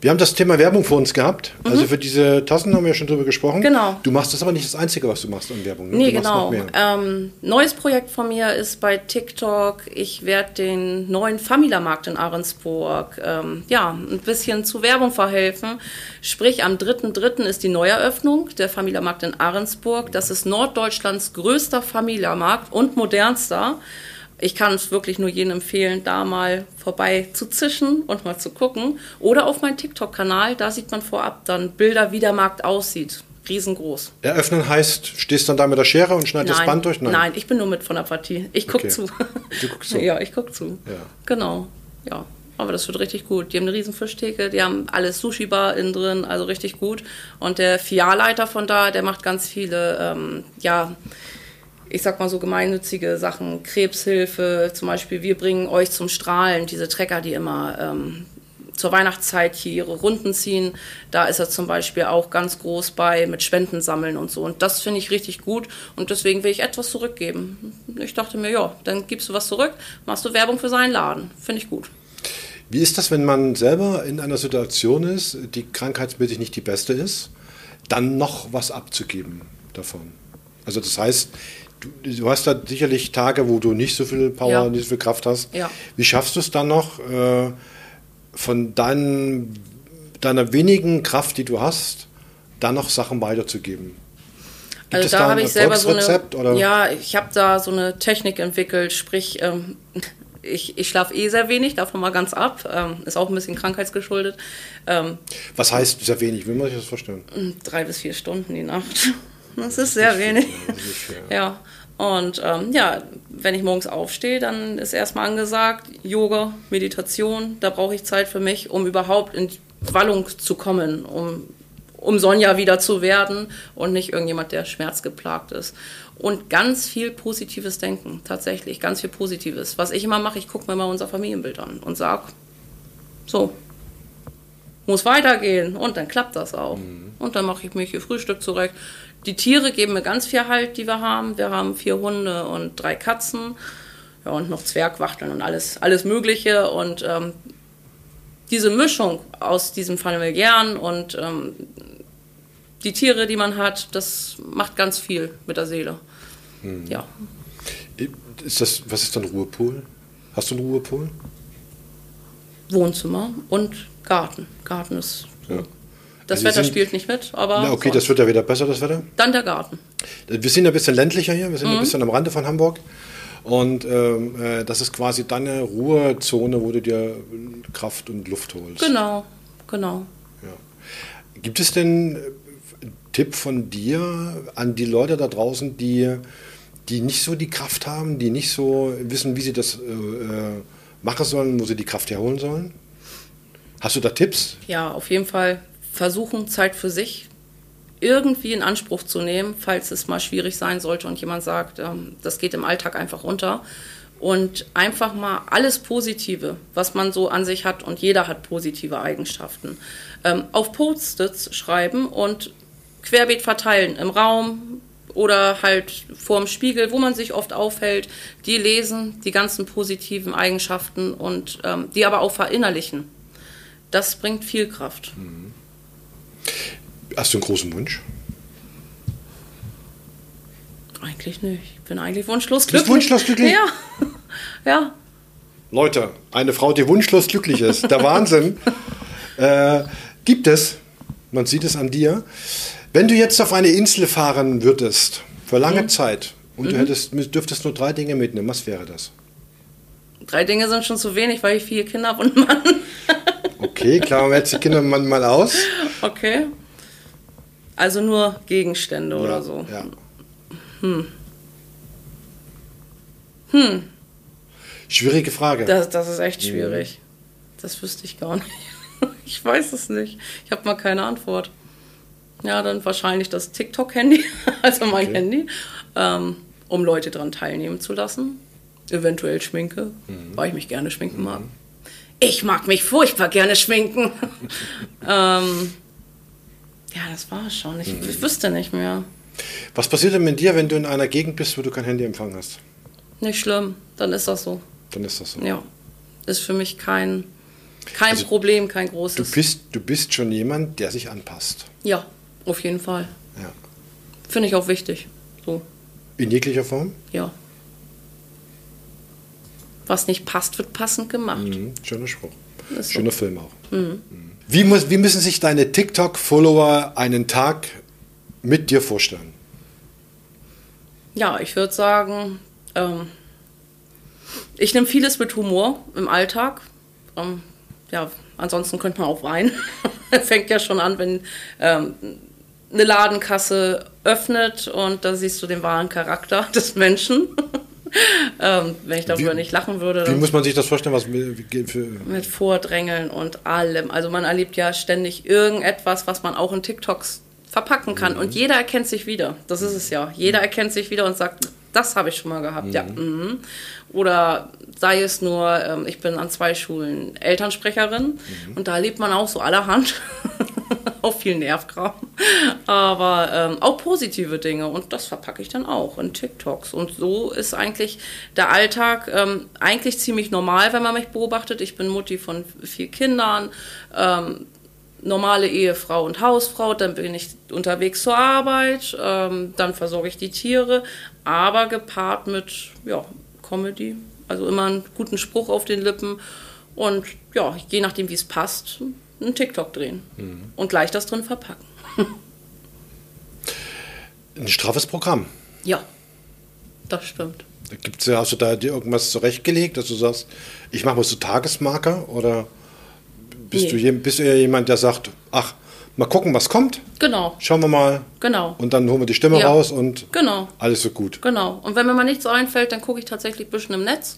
Wir haben das Thema Werbung vor uns gehabt. Also für diese Tassen haben wir ja schon drüber gesprochen. Mhm. Genau. Du machst das aber nicht das Einzige, was du machst an Werbung. Ne? Nee, du genau. Ähm, neues Projekt von mir ist bei TikTok. Ich werde den neuen Famila-Markt in Ahrensburg ähm, ja, ein bisschen zu Werbung verhelfen. Sprich, am 3.3. ist die Neueröffnung der Famila-Markt in Ahrensburg. Das ist Norddeutschlands größter Famila-Markt und modernster. Ich kann es wirklich nur jedem empfehlen, da mal vorbei zu zischen und mal zu gucken. Oder auf meinen TikTok-Kanal, da sieht man vorab dann Bilder, wie der Markt aussieht. Riesengroß. Eröffnen heißt, stehst dann da mit der Schere und schneidest das Band durch? Nein. ich bin nur mit von der Partie. Ich gucke Okay. zu. Du guckst zu. Ja, ich gucke zu. Ja. Genau, ja. Aber das wird richtig gut. Die haben eine riesen Fischtheke, die haben alles Sushi-Bar innen drin, also richtig gut. Und der Filialleiter von da, der macht ganz viele, ähm, ja, ich sag mal so gemeinnützige Sachen, Krebshilfe, zum Beispiel, wir bringen euch zum Strahlen, diese Trecker, die immer ähm, zur Weihnachtszeit hier ihre Runden ziehen. Da ist er zum Beispiel auch ganz groß bei mit Spenden sammeln und so. Und das finde ich richtig gut und deswegen will ich etwas zurückgeben. Ich dachte mir, ja, dann gibst du was zurück, machst du Werbung für seinen Laden. Finde ich gut. Wie ist das, wenn man selber in einer Situation ist, die krankheitsmäßig nicht die beste ist, dann noch was abzugeben davon? Also das heißt, du, du hast da sicherlich Tage, wo du nicht so viel Power, Ja. nicht so viel Kraft hast. Ja. Wie schaffst du es dann noch, äh, von deinen, deiner wenigen Kraft, die du hast, dann noch Sachen weiterzugeben? Gibt also es da da habe ich selber so eine, oder? ja, ich habe da so eine Technik entwickelt, sprich, ähm, ich, ich schlafe eh sehr wenig, davon mal ganz ab, ähm, ist auch ein bisschen krankheitsgeschuldet, ähm, Was heißt sehr wenig? Wie muss ich das vorstellen? drei bis vier Stunden die Nacht, das ist sehr wenig. Ja, und ähm, ja, wenn ich morgens aufstehe, dann ist erstmal angesagt, Yoga, Meditation, da brauche ich Zeit für mich, um überhaupt in die Wallung zu kommen, um, um Sonja wieder zu werden und nicht irgendjemand, der schmerzgeplagt ist. Und ganz viel positives Denken, tatsächlich, ganz viel Positives. Was ich immer mache, ich gucke mir mal unser Familienbild an und sage, so, muss weitergehen und dann klappt das auch. Und dann mache ich mir hier Frühstück zurecht. Die Tiere geben mir ganz viel Halt, die wir haben. Wir haben vier Hunde und drei Katzen. Ja, und noch Zwergwachteln und alles, alles Mögliche. Und ähm, diese Mischung aus diesem familiären und ähm, die Tiere, die man hat, das macht ganz viel mit der Seele. Ja. Ist das, was ist dann Ruhepol? Hast du einen Ruhepol? Wohnzimmer und Garten. Garten ist. Ja. Das Also Wetter sind- spielt nicht mit, aber Na, okay, sonst. das wird ja wieder besser, das Wetter. dann der Garten. Wir sind ja ein bisschen ländlicher hier, wir sind Mhm. ein bisschen am Rande von Hamburg. Und ähm, äh, das ist quasi deine Ruhezone, wo du dir Kraft und Luft holst. Genau, genau. Ja. Gibt es denn äh, einen Tipp von dir an die Leute da draußen, die, die nicht so die Kraft haben, die nicht so wissen, wie sie das äh, äh, machen sollen, wo sie die Kraft herholen sollen? Hast du da Tipps? Ja, auf jeden Fall versuchen, Zeit für sich irgendwie in Anspruch zu nehmen, falls es mal schwierig sein sollte und jemand sagt, ähm, das geht im Alltag einfach unter. Und einfach mal alles Positive, was man so an sich hat, und jeder hat positive Eigenschaften, ähm, auf Post-its schreiben und querbeet verteilen im Raum oder halt vorm Spiegel, wo man sich oft aufhält, die lesen, die ganzen positiven Eigenschaften und ähm, die aber auch verinnerlichen. Das bringt viel Kraft. Hast du einen großen Wunsch? Eigentlich nicht. Ich bin eigentlich wunschlos bist glücklich. wunschlos glücklich? Ja. Ja. Leute, eine Frau, die wunschlos glücklich ist, der Wahnsinn. Äh, gibt es, man sieht es an dir. Wenn du jetzt auf eine Insel fahren würdest, für lange Mhm. Zeit, und du hättest, dürftest nur drei Dinge mitnehmen, was wäre das? Drei Dinge sind schon zu wenig, weil ich vier Kinder habe und einen Mann. Okay, klammern wir jetzt die Kinder mal aus. Okay. Also nur Gegenstände Ja, oder so. Ja. Hm. Schwierige Frage. Das, das ist echt schwierig. Das wüsste ich gar nicht. Ich weiß es nicht. Ich habe mal keine Antwort. Ja, dann wahrscheinlich das TikTok-Handy, also mein Okay. Handy, ähm, um Leute daran teilnehmen zu lassen. Eventuell Schminke, weil ich mich gerne schminken mag. Ich mag mich furchtbar gerne schminken. ähm, ja, das war es schon. Ich, ich wüsste nicht mehr. Was passiert denn mit dir, wenn du in einer Gegend bist, wo du kein Handyempfang hast? Nicht schlimm, dann ist das so. Dann ist das so. Ja, ist für mich kein, kein Also, Problem, kein Du, großes. bist, du bist schon jemand, der sich anpasst. Ja, auf jeden Fall. Ja. Finde ich auch wichtig. So, In jeglicher Form? ja. Was nicht passt, wird passend gemacht. Mhm. Schöner Spruch. Ist so. Schöner Film auch. Mhm. Wie, muss, wie müssen sich deine TikTok-Follower einen Tag mit dir vorstellen? Ja, ich würde sagen, ähm, ich nehme vieles mit Humor im Alltag. Ähm, ja, ansonsten könnte man auch weinen. Fängt ja schon an, wenn ähm, eine Ladenkasse öffnet und da siehst du den wahren Charakter des Menschen. ähm, wenn ich darüber Wie- nicht lachen würde. Wie muss man sich das vorstellen? Was mit- mit Vordrängeln und allem. Also man erlebt ja ständig irgendetwas, was man auch in TikToks verpacken kann. Und jeder erkennt sich wieder. Das ist es ja. Jeder erkennt sich wieder und sagt, das habe ich schon mal gehabt. Ja. Mhm. Oder sei es nur, ähm, ich bin an zwei Schulen Elternsprecherin und da erlebt man auch so allerhand. auch viel Nervkram. Aber ähm, auch positive Dinge und das verpacke ich dann auch in TikToks. Und so ist eigentlich der Alltag ähm, eigentlich ziemlich normal, wenn man mich beobachtet. Ich bin Mutti von vier Kindern, ähm, normale Ehefrau und Hausfrau, dann bin ich unterwegs zur Arbeit, ähm, dann versorge ich die Tiere, aber gepaart mit ja, Comedy, also immer einen guten Spruch auf den Lippen und ja, je nachdem wie es passt, einen TikTok drehen und gleich das drin verpacken. ein straffes Programm. Ja, das stimmt. Gibt's, hast du da dir irgendwas zurechtgelegt, dass du sagst, ich mache mal so Tagesmarker oder bist, Nee. du, bist du eher jemand, der sagt, ach, mal gucken, was kommt, Genau, schauen wir mal genau, und dann holen wir die Stimme Ja. raus und genau. alles so gut. Genau. Und wenn mir mal nichts einfällt, dann gucke ich tatsächlich ein bisschen im Netz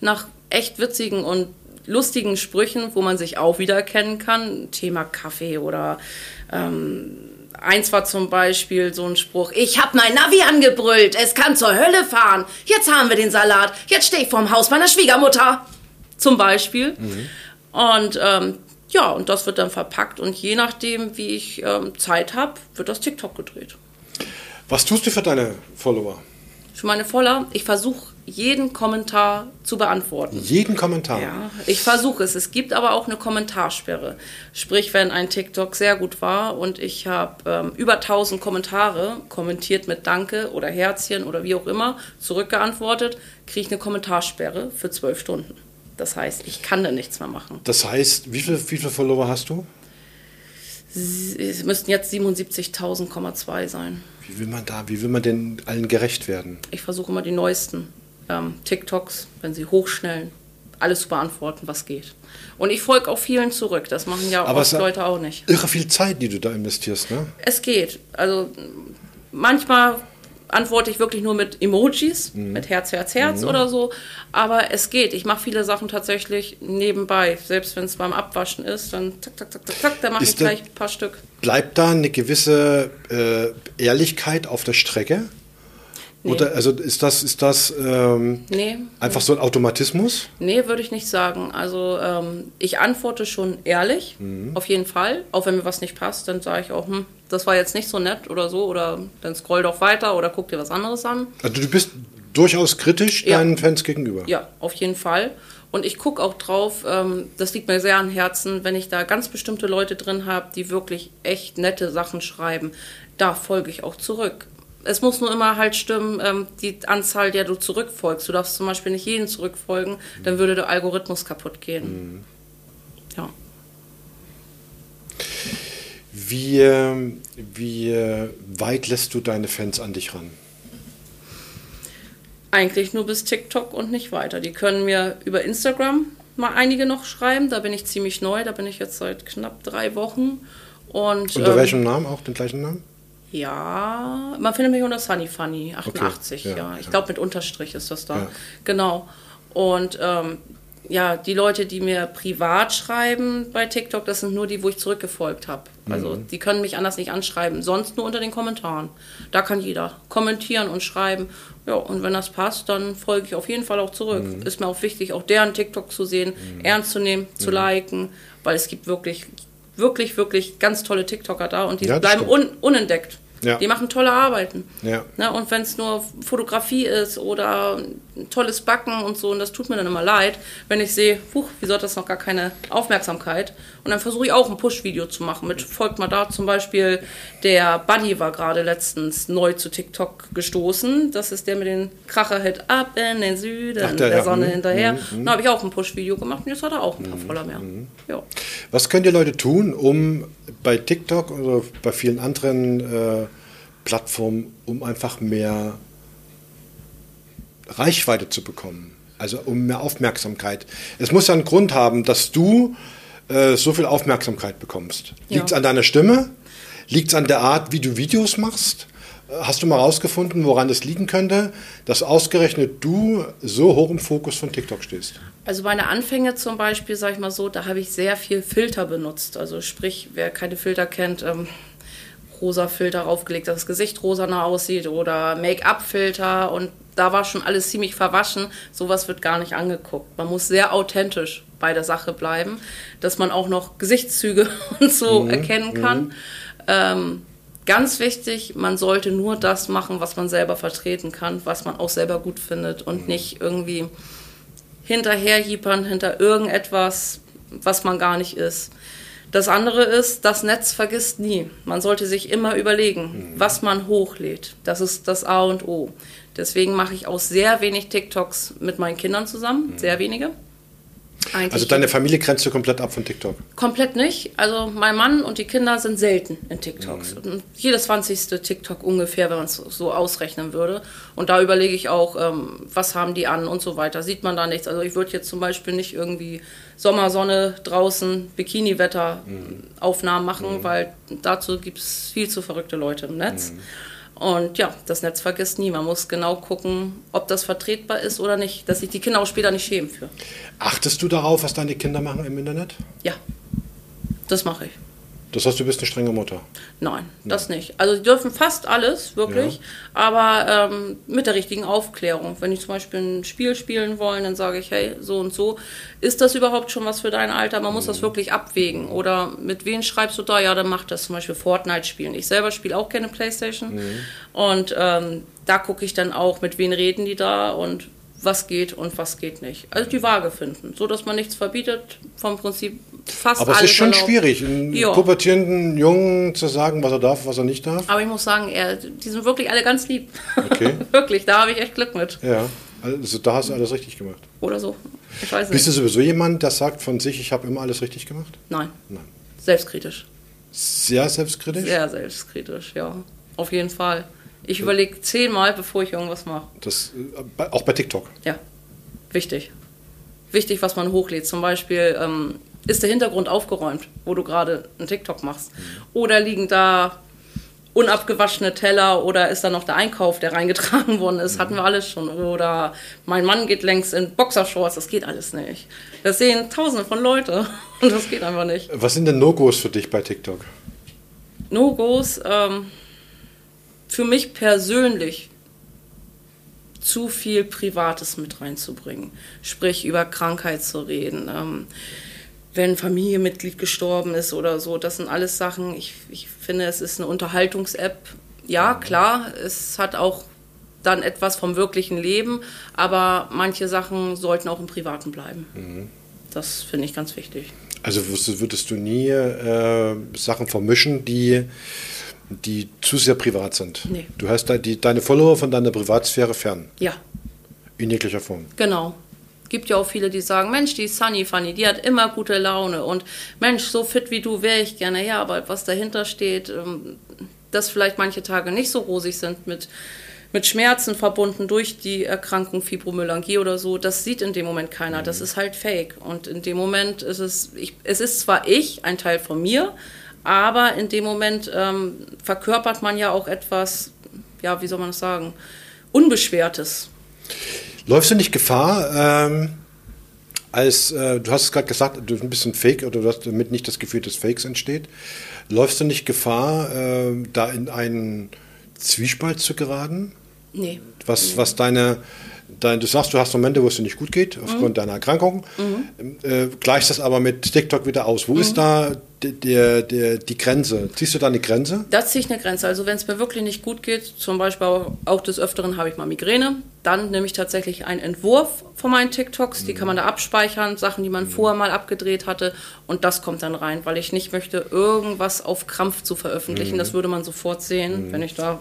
nach echt witzigen und lustigen Sprüchen, wo man sich auch wiedererkennen kann. Thema Kaffee oder ähm, eins war zum Beispiel so ein Spruch, ich hab mein Navi angebrüllt, es kann zur Hölle fahren. Jetzt haben wir den Salat, jetzt stehe ich vorm Haus meiner Schwiegermutter. Zum Beispiel. Und ähm, ja, und das wird dann verpackt und je nachdem, wie ich ähm, Zeit habe, wird das TikTok gedreht. Was tust du für deine Follower? Für meine Voller, ich versuche jeden Kommentar zu beantworten. Jeden Kommentar. Ja, ich versuche es. Es gibt aber auch eine Kommentarsperre. Sprich, wenn ein TikTok sehr gut war und ich habe ähm, über 1000 Kommentare kommentiert mit Danke oder Herzchen oder wie auch immer zurückgeantwortet, kriege ich eine Kommentarsperre für zwölf Stunden. Das heißt, ich kann da nichts mehr machen. Das heißt, wie viele viel Follower hast du? Es müssten jetzt 77.000,2 sein. Wie will man da, wie will man denn allen gerecht werden? Ich versuche immer die neuesten ähm, TikToks, wenn sie hochschnellen, alles zu beantworten, was geht. Und ich folge auch vielen zurück. Das machen ja Aber oft es- Leute auch nicht. Irre viel Zeit, die du da investierst, ne? Es geht. Also manchmal antworte ich wirklich nur mit Emojis, Mhm. mit Herz, Herz, Herz oder so. Aber es geht. Ich mache viele Sachen tatsächlich nebenbei. Selbst wenn es beim Abwaschen ist, dann zack, zack, zack, zack, zack, dann mache ich gleich ein paar Stück. Bleibt da eine gewisse äh, Ehrlichkeit auf der Strecke? Nee. Oder also ist das, ist das ähm, Nee, einfach so ein Automatismus? Nee, würde ich nicht sagen. Also ähm, ich antworte schon ehrlich, Mhm. auf jeden Fall. Auch wenn mir was nicht passt, dann sage ich auch, hm, das war jetzt nicht so nett oder so. Oder dann scroll doch weiter oder guck dir was anderes an. Also du bist durchaus kritisch Ja. deinen Fans gegenüber. Ja, auf jeden Fall. Und ich gucke auch drauf, ähm, das liegt mir sehr am Herzen, wenn ich da ganz bestimmte Leute drin habe, die wirklich echt nette Sachen schreiben, da folge ich auch zurück. Es muss nur immer halt stimmen, ähm, die Anzahl, der du zurückfolgst. Du darfst zum Beispiel nicht jeden zurückfolgen, dann würde der Algorithmus kaputt gehen. Ja. Wie, wie weit lässt du deine Fans an dich ran? Eigentlich nur bis TikTok und nicht weiter. Die können mir über Instagram mal einige noch schreiben. Da bin ich ziemlich neu. Da bin ich jetzt seit knapp drei Wochen. Und, Unter ähm, welchem Namen? Auch den gleichen Namen? Ja, man findet mich unter Sunny Funny 88, ja, ja. Ich glaube mit Unterstrich ist das da. Ja. Genau. Und ähm, ja, die Leute, die mir privat schreiben bei TikTok, das sind nur die, wo ich zurückgefolgt habe. Also Mhm. die können mich anders nicht anschreiben, sonst nur unter den Kommentaren. Da kann jeder kommentieren und schreiben. Ja, und wenn das passt, dann folge ich auf jeden Fall auch zurück. Mhm. Ist mir auch wichtig, auch deren TikTok zu sehen, ernst zu nehmen, Mhm. zu liken, weil es gibt wirklich, wirklich, wirklich ganz tolle TikToker da und die Ja, bleiben un unentdeckt. Ja. Die machen tolle Arbeiten. Ja. Ne, und wenn es nur Fotografie ist oder tolles Backen und so, und das tut mir dann immer leid, wenn ich sehe, huch, wieso hat das noch gar keine Aufmerksamkeit? Und dann versuche ich auch ein Push-Video zu machen. Mit folgt mal da zum Beispiel, der Buddy war gerade letztens neu zu TikTok gestoßen. Das ist der mit den Kracher-Hit ab in den Süden, Ach, der, der. Sonne Mhm, hinterher. Dann habe ich auch ein Push-Video gemacht und jetzt hat er auch ein paar Follower mehr. Ja. Was können die Leute tun, um bei TikTok oder bei vielen anderen äh, Plattformen, um einfach mehr Reichweite zu bekommen? Also um mehr Aufmerksamkeit. Es muss ja einen Grund haben, dass du äh, so viel Aufmerksamkeit bekommst. Ja. Liegt es an deiner Stimme? Liegt es an der Art, wie du Videos machst? Hast du mal rausgefunden, woran es liegen könnte, dass ausgerechnet du so hoch im Fokus von TikTok stehst? Also meine Anfänge zum Beispiel, sag ich mal so, da habe ich sehr viel Filter benutzt. Also sprich, wer keine Filter kennt, ähm, rosa Filter raufgelegt, dass das Gesicht rosaner aussieht oder Make-up-Filter und da war schon alles ziemlich verwaschen. Sowas wird gar nicht angeguckt. Man muss sehr authentisch bei der Sache bleiben, dass man auch noch Gesichtszüge und so mhm. erkennen kann. Mhm. Ähm, Ganz wichtig, man sollte nur das machen, was man selber vertreten kann, was man auch selber gut findet und mhm. nicht irgendwie hinterherhiepern hinter irgendetwas, was man gar nicht ist. Das andere ist, das Netz vergisst nie. Man sollte sich immer überlegen, mhm. was man hochlädt. Das ist das A und O. Deswegen mache ich auch sehr wenig TikToks mit meinen Kindern zusammen, mhm. sehr wenige. Eigentlich also deine Familie grenzt du komplett ab von TikTok? Komplett nicht. Also mein Mann und die Kinder sind selten in TikToks. Mhm. Jedes 20. TikTok ungefähr, wenn man es so ausrechnen würde. Und da überlege ich auch, ähm, was haben die an und so weiter. Sieht man da nichts. Also ich würde jetzt zum Beispiel nicht irgendwie Sommersonne draußen, Bikini-Wetter mhm. Aufnahmen machen, mhm. weil dazu gibt es viel zu verrückte Leute im Netz. Und ja, das Netz vergisst nie. Man muss genau gucken, ob das vertretbar ist oder nicht, dass sich die Kinder auch später nicht schämen für. Achtest du darauf, was deine Kinder machen im Internet? Ja, das mache ich. Das heißt, du bist eine strenge Mutter? Nein, das nicht. Also die dürfen fast alles, wirklich, ja. aber ähm, mit der richtigen Aufklärung. Wenn die zum Beispiel ein Spiel spielen wollen, dann sage ich, hey, so und so, ist das überhaupt schon was für dein Alter? Man muss mhm. das wirklich abwägen. Oder mit wem schreibst du da? Ja, dann mach das zum Beispiel Fortnite spielen. Ich selber spiele auch gerne Playstation mhm. und ähm, da gucke ich dann auch, mit wem reden die da und was geht und was geht nicht. Also die Waage finden, so dass man nichts verbietet, vom Prinzip fast Aber es ist schon erlaubt. schwierig, einem ja. pubertierenden Jungen zu sagen, was er darf, was er nicht darf. Aber ich muss sagen, er, die sind wirklich alle ganz lieb. Okay. wirklich, da habe ich echt Glück mit. Ja, also da hast du alles richtig gemacht. Oder so. Ich weiß nicht. Bist du sowieso jemand, der sagt von sich, ich habe immer alles richtig gemacht? Nein. Nein. Selbstkritisch. Sehr selbstkritisch? Sehr selbstkritisch, ja. Auf jeden Fall. Ich überlege zehnmal, bevor ich irgendwas mache. Das, äh, auch bei TikTok? Ja, wichtig. Wichtig, was man hochlädt. Zum Beispiel, ähm, ist der Hintergrund aufgeräumt, wo du gerade einen TikTok machst? Oder liegen da unabgewaschene Teller oder ist da noch der Einkauf, der reingetragen worden ist? Hatten wir alles schon. Oder mein Mann geht längst in Boxershorts, das geht alles nicht. Das sehen tausende von Leute und das geht einfach nicht. Was sind denn No-Gos für dich bei TikTok? No-Gos, ähm, für mich persönlich zu viel Privates mit reinzubringen. Sprich, über Krankheit zu reden. Ähm, wenn ein Familienmitglied gestorben ist oder so, das sind alles Sachen, ich, ich finde, es ist eine Unterhaltungs-App. Ja, klar, es hat auch dann etwas vom wirklichen Leben, aber manche Sachen sollten auch im Privaten bleiben. Mhm. Das finde ich ganz wichtig. Also würdest du nie äh, Sachen vermischen, die die zu sehr privat sind. Nee. Du hast da die, deine Follower von deiner Privatsphäre fern. Ja. In jeglicher Form. Genau. Gibt ja auch viele, die sagen, Mensch, die ist Sunny Funny, die hat immer gute Laune und Mensch, so fit wie du wäre ich gerne. Ja, aber was dahinter steht, ähm, dass vielleicht manche Tage nicht so rosig sind mit, mit Schmerzen verbunden durch die Erkrankung Fibromyalgie oder so, das sieht in dem Moment keiner. Das mhm. ist halt fake. Und in dem Moment ist es, ich, es ist zwar ich, ein Teil von mir, aber in dem Moment ähm, verkörpert man ja auch etwas, ja, wie soll man das sagen, Unbeschwertes. Läufst du nicht Gefahr, ähm, als, äh, du hast es gerade gesagt, du bist ein bisschen fake oder du hast damit nicht das Gefühl, dass Fakes entsteht. Läufst du nicht Gefahr, äh, da in einen Zwiespalt zu geraten? Nee. Was, was deine dein, du sagst, du hast Momente, wo es dir nicht gut geht, aufgrund mhm. deiner Erkrankung, mhm. äh, gleichst das aber mit TikTok wieder aus. Wo mhm. ist da die, die, die, Grenze? Ziehst du da eine Grenze? Da ziehe ich eine Grenze. Also wenn es mir wirklich nicht gut geht, zum Beispiel auch des Öfteren habe ich mal Migräne, dann nehme ich tatsächlich einen Entwurf von meinen TikToks, die kann man da abspeichern, Sachen, die man mhm. vorher mal abgedreht hatte und das kommt dann rein, weil ich nicht möchte, irgendwas auf Krampf zu veröffentlichen. Mhm. Das würde man sofort sehen, mhm. wenn ich da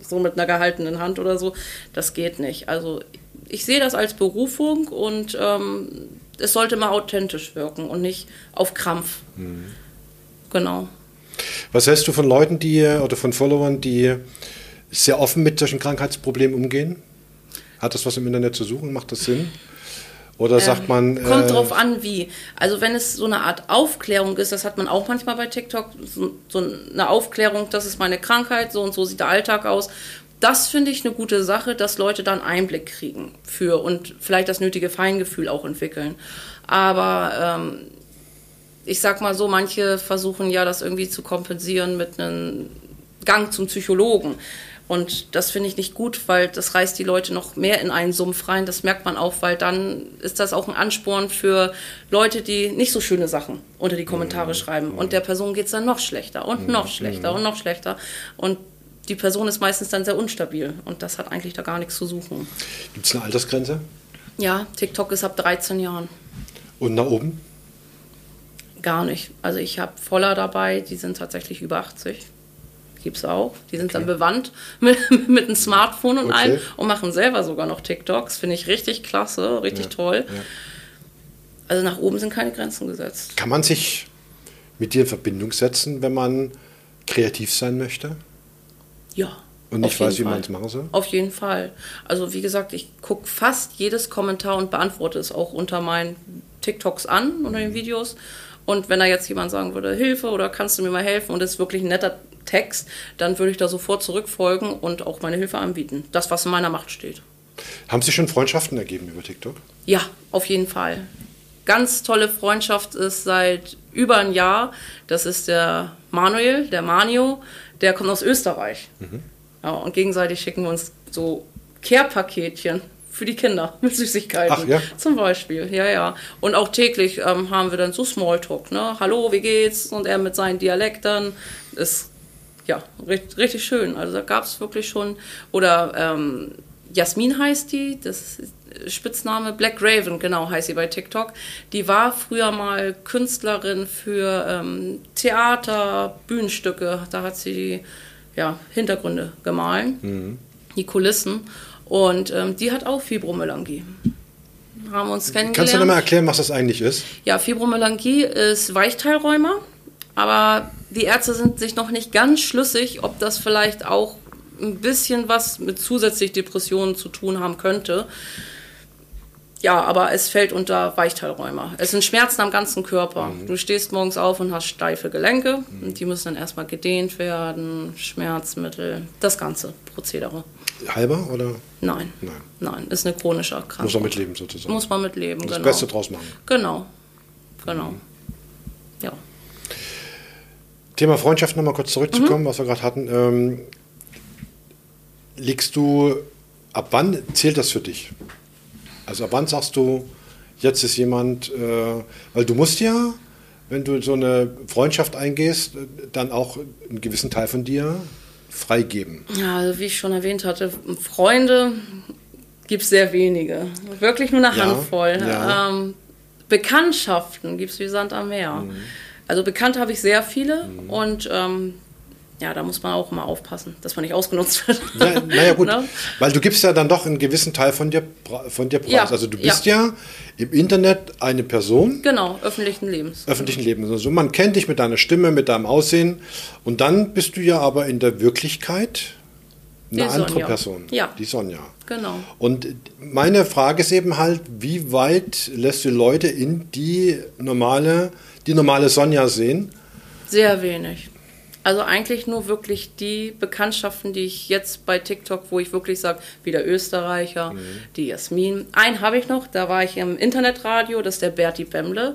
so mit einer gehaltenen Hand oder so. Das geht nicht. Also ich sehe das als Berufung und ähm, es sollte mal authentisch wirken und nicht auf Krampf. Mhm. Genau. Was hältst du von Leuten, die oder von Followern, die sehr offen mit solchen Krankheitsproblemen umgehen? Hat das was im Internet zu suchen? Macht das Sinn? Oder sagt man. Kommt äh, drauf an, wie. Also wenn es so eine Art Aufklärung ist, das hat man auch manchmal bei TikTok, so, so eine Aufklärung, das ist meine Krankheit, so und so sieht der Alltag aus. Das finde ich eine gute Sache, dass Leute dann Einblick kriegen für und vielleicht das nötige Feingefühl auch entwickeln. Aber ähm, ich sag mal so, manche versuchen ja das irgendwie zu kompensieren mit einem Gang zum Psychologen. Und das finde ich nicht gut, weil das reißt die Leute noch mehr in einen Sumpf rein. Das merkt man auch, weil dann ist das auch ein Ansporn für Leute, die nicht so schöne Sachen unter die Kommentare schreiben. Und der Person geht's dann noch schlechter und noch schlechter und noch schlechter. Und die Person ist meistens dann sehr unstabil. Und das hat eigentlich da gar nichts zu suchen. Gibt es eine Altersgrenze? Ja, TikTok ist ab 13 Jahren. Und nach oben? Gar nicht. Also ich habe Voller dabei, die sind tatsächlich über 80. Gibt's auch. Die sind dann bewandt mit, mit einem Smartphone und Okay. allem und machen selber sogar noch TikToks. Finde ich richtig klasse, richtig toll. ja. Also nach oben sind keine Grenzen gesetzt. Kann man sich mit dir in Verbindung setzen, wenn man kreativ sein möchte Ja. und jeden weiß, wie man es machen soll? Auf jeden Fall. Also wie gesagt, ich gucke fast jedes Kommentar und beantworte es auch unter meinen TikToks an, unter den Videos. Und wenn da jetzt jemand sagen würde, Hilfe oder kannst du mir mal helfen und es ist wirklich ein netter Text, dann würde ich da sofort zurückfolgen und auch meine Hilfe anbieten. Das, was in meiner Macht steht. Haben sich schon Freundschaften ergeben über TikTok? Ja, auf jeden Fall. Ganz tolle Freundschaft ist seit über ein Jahr. Das ist der Manuel, der Manio, der kommt aus Österreich. Ja, und gegenseitig schicken wir uns so Care-Paketchen für die Kinder mit Süßigkeiten. Ach ja? Zum Beispiel, ja, ja. Und auch täglich ähm, haben wir dann so Smalltalk, ne? Hallo, wie geht's? Und er mit seinen Dialektern. Ist ja richtig, richtig schön. Also da gab es wirklich schon. Oder ähm, Jasmin heißt die, das ist Spitzname Black Raven, genau heißt sie bei TikTok. Die war früher mal Künstlerin für ähm, Theater, Bühnenstücke. Da hat sie ja, Hintergründe gemahlen, die Kulissen. Und ähm, die hat auch Fibromyalgie. Haben uns kennengelernt. Kannst du noch mal erklären, was das eigentlich ist? Ja, Fibromyalgie ist Weichteilrheuma, aber die Ärzte sind sich noch nicht ganz schlüssig, ob das vielleicht auch ein bisschen was mit zusätzlich Depressionen zu tun haben könnte. Ja, aber es fällt unter Weichteilrheuma. Es sind Schmerzen am ganzen Körper. Du stehst morgens auf und hast steife Gelenke und die müssen dann erstmal gedehnt werden, Schmerzmittel, das ganze Prozedere. Halber oder Nein, Nein. nein, ist eine chronische Erkrankung. muss man mitleben sozusagen? Muss man mitleben, das genau. Beste draus machen. Genau, genau. Ja. Thema Freundschaft nochmal kurz zurückzukommen, Mhm. was wir gerade hatten. Ähm, legst du, ab wann zählt das für dich? Also ab wann sagst du, jetzt ist jemand, äh, weil du musst ja, wenn du so eine Freundschaft eingehst, äh, dann auch einen gewissen Teil von dir freigeben. Ja, also wie ich schon erwähnt hatte, Freunde gibt es sehr wenige. Wirklich nur eine Ja, Handvoll. ja. Ähm, Bekanntschaften gibt es wie Sand am Meer. Mhm. Also bekannt habe ich sehr viele und ähm, ja, da muss man auch immer aufpassen, dass man nicht ausgenutzt wird. Ja, naja, gut, Ne? weil du gibst ja dann doch einen gewissen Teil von dir, von dir preis. Ja, Also du bist ja. im Internet eine Person Genau, öffentlichen Lebens. öffentlichen Lebens. Also man kennt dich mit deiner Stimme, mit deinem Aussehen und dann bist du ja aber in der Wirklichkeit eine Die andere Sonja. Person. Ja. Die Sonja. Genau. Und meine Frage ist eben halt, wie weit lässt du Leute in die normale, die normale Sonja sehen? Sehr wenig. Also eigentlich nur wirklich die Bekanntschaften, die ich jetzt bei TikTok, wo ich wirklich sage, wie der Österreicher, die Jasmin. Einen habe ich noch, da war ich im Internetradio, das ist der Berti Bemble.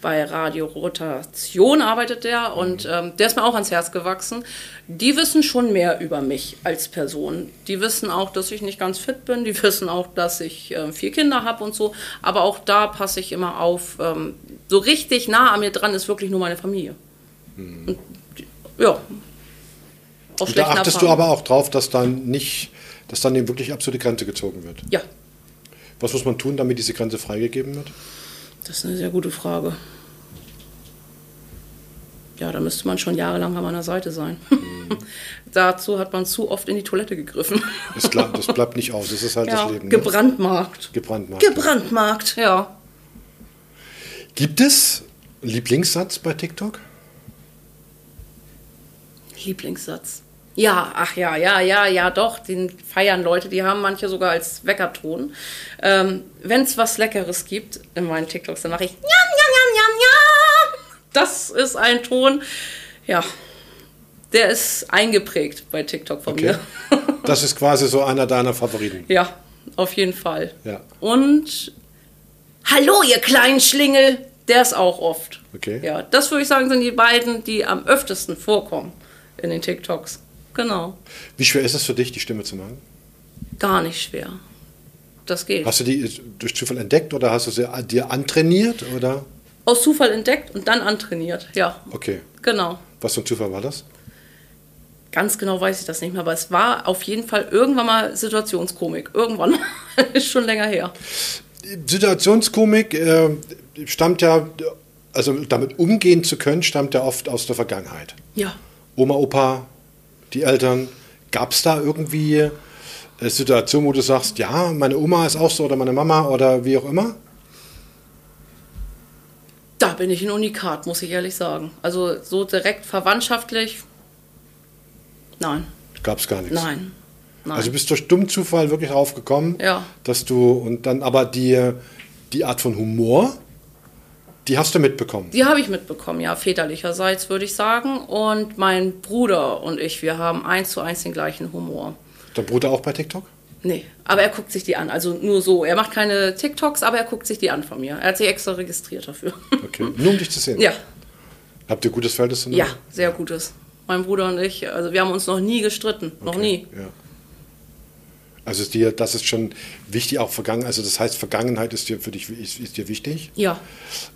Bei Radio Rotation arbeitet der und ähm, der ist mir auch ans Herz gewachsen. Die wissen schon mehr über mich als Person. Die wissen auch, dass ich nicht ganz fit bin. Die wissen auch, dass ich äh, vier Kinder habe und so. Aber auch da passe ich immer auf. Ähm, so richtig nah an mir dran ist wirklich nur meine Familie. Und, ja. Auf da achtest du Erfahrungen. aber auch drauf, dass dann nicht, dass dann eben wirklich absolute Grenze gezogen wird. Ja, Was muss man tun, damit diese Grenze freigegeben wird? das ist eine sehr gute Frage. Ja, da müsste man schon jahrelang an meiner Seite sein. Dazu hat man zu oft in die Toilette gegriffen. Das, bleibt- das bleibt nicht aus, das ist halt ja, das Leben. Ne? gebrandmarkt. Gebrandmarkt. Gebrandmarkt, ja. Gibt es einen Lieblingssatz bei TikTok? Lieblingssatz. Ja, ach ja, ja, ja, ja, doch. Den feiern Leute, die haben manche sogar als Weckerton. Ähm, Wenn es was Leckeres gibt in meinen TikToks, dann mache ich Njam, Njam, Njam, Njam, Njam. Das ist ein Ton, ja, der ist eingeprägt bei TikTok von Okay. mir. Das ist quasi so einer deiner Favoriten. ja, auf jeden Fall. Ja. Und Hallo, ihr kleinen Schlingel, der ist auch oft. Okay. Ja, das würde ich sagen, sind die beiden, die am öftesten vorkommen in den TikToks. Genau. Wie schwer ist es für dich, die Stimme zu machen? Gar nicht schwer. Das geht. Hast du die durch Zufall entdeckt oder hast du sie dir antrainiert? Oder? Aus Zufall entdeckt und dann antrainiert. Ja, Okay. genau. Was für ein Zufall war das? Ganz genau weiß ich das nicht mehr, aber es war auf jeden Fall irgendwann mal Situationskomik. Irgendwann mal. ist schon länger her. Situationskomik äh, stammt ja, also damit umgehen zu können, stammt ja oft aus der Vergangenheit. Ja. Oma, Opa, die Eltern. Gab es da irgendwie eine Situation, wo du sagst, ja, meine Oma ist auch so oder meine Mama oder wie auch immer? Da bin ich ein Unikat, muss ich ehrlich sagen. Also so direkt verwandtschaftlich. Nein, Gab es gar nichts. nein, nein. Also bist durch dummen Zufall wirklich draufgekommen, Ja. dass du und dann aber die, die Art von Humor, die hast du mitbekommen. Die habe ich mitbekommen, ja, väterlicherseits würde ich sagen. Und mein Bruder und ich, wir haben eins zu eins den gleichen Humor. Dein Bruder auch bei TikTok? Nee, aber er guckt sich die an. Also nur so. Er macht keine TikToks, aber er guckt sich die an von mir. Er hat sich extra registriert dafür. Okay. Nur um dich zu sehen. ja, Habt ihr gutes Verhältnis ja, sehr gutes. Mein Bruder und ich, also wir haben uns noch nie gestritten. Noch nie. Ja. Also ist dir, das ist schon wichtig, auch vergangen. Also das heißt, Vergangenheit ist dir für dich ist, ist dir wichtig. Ja,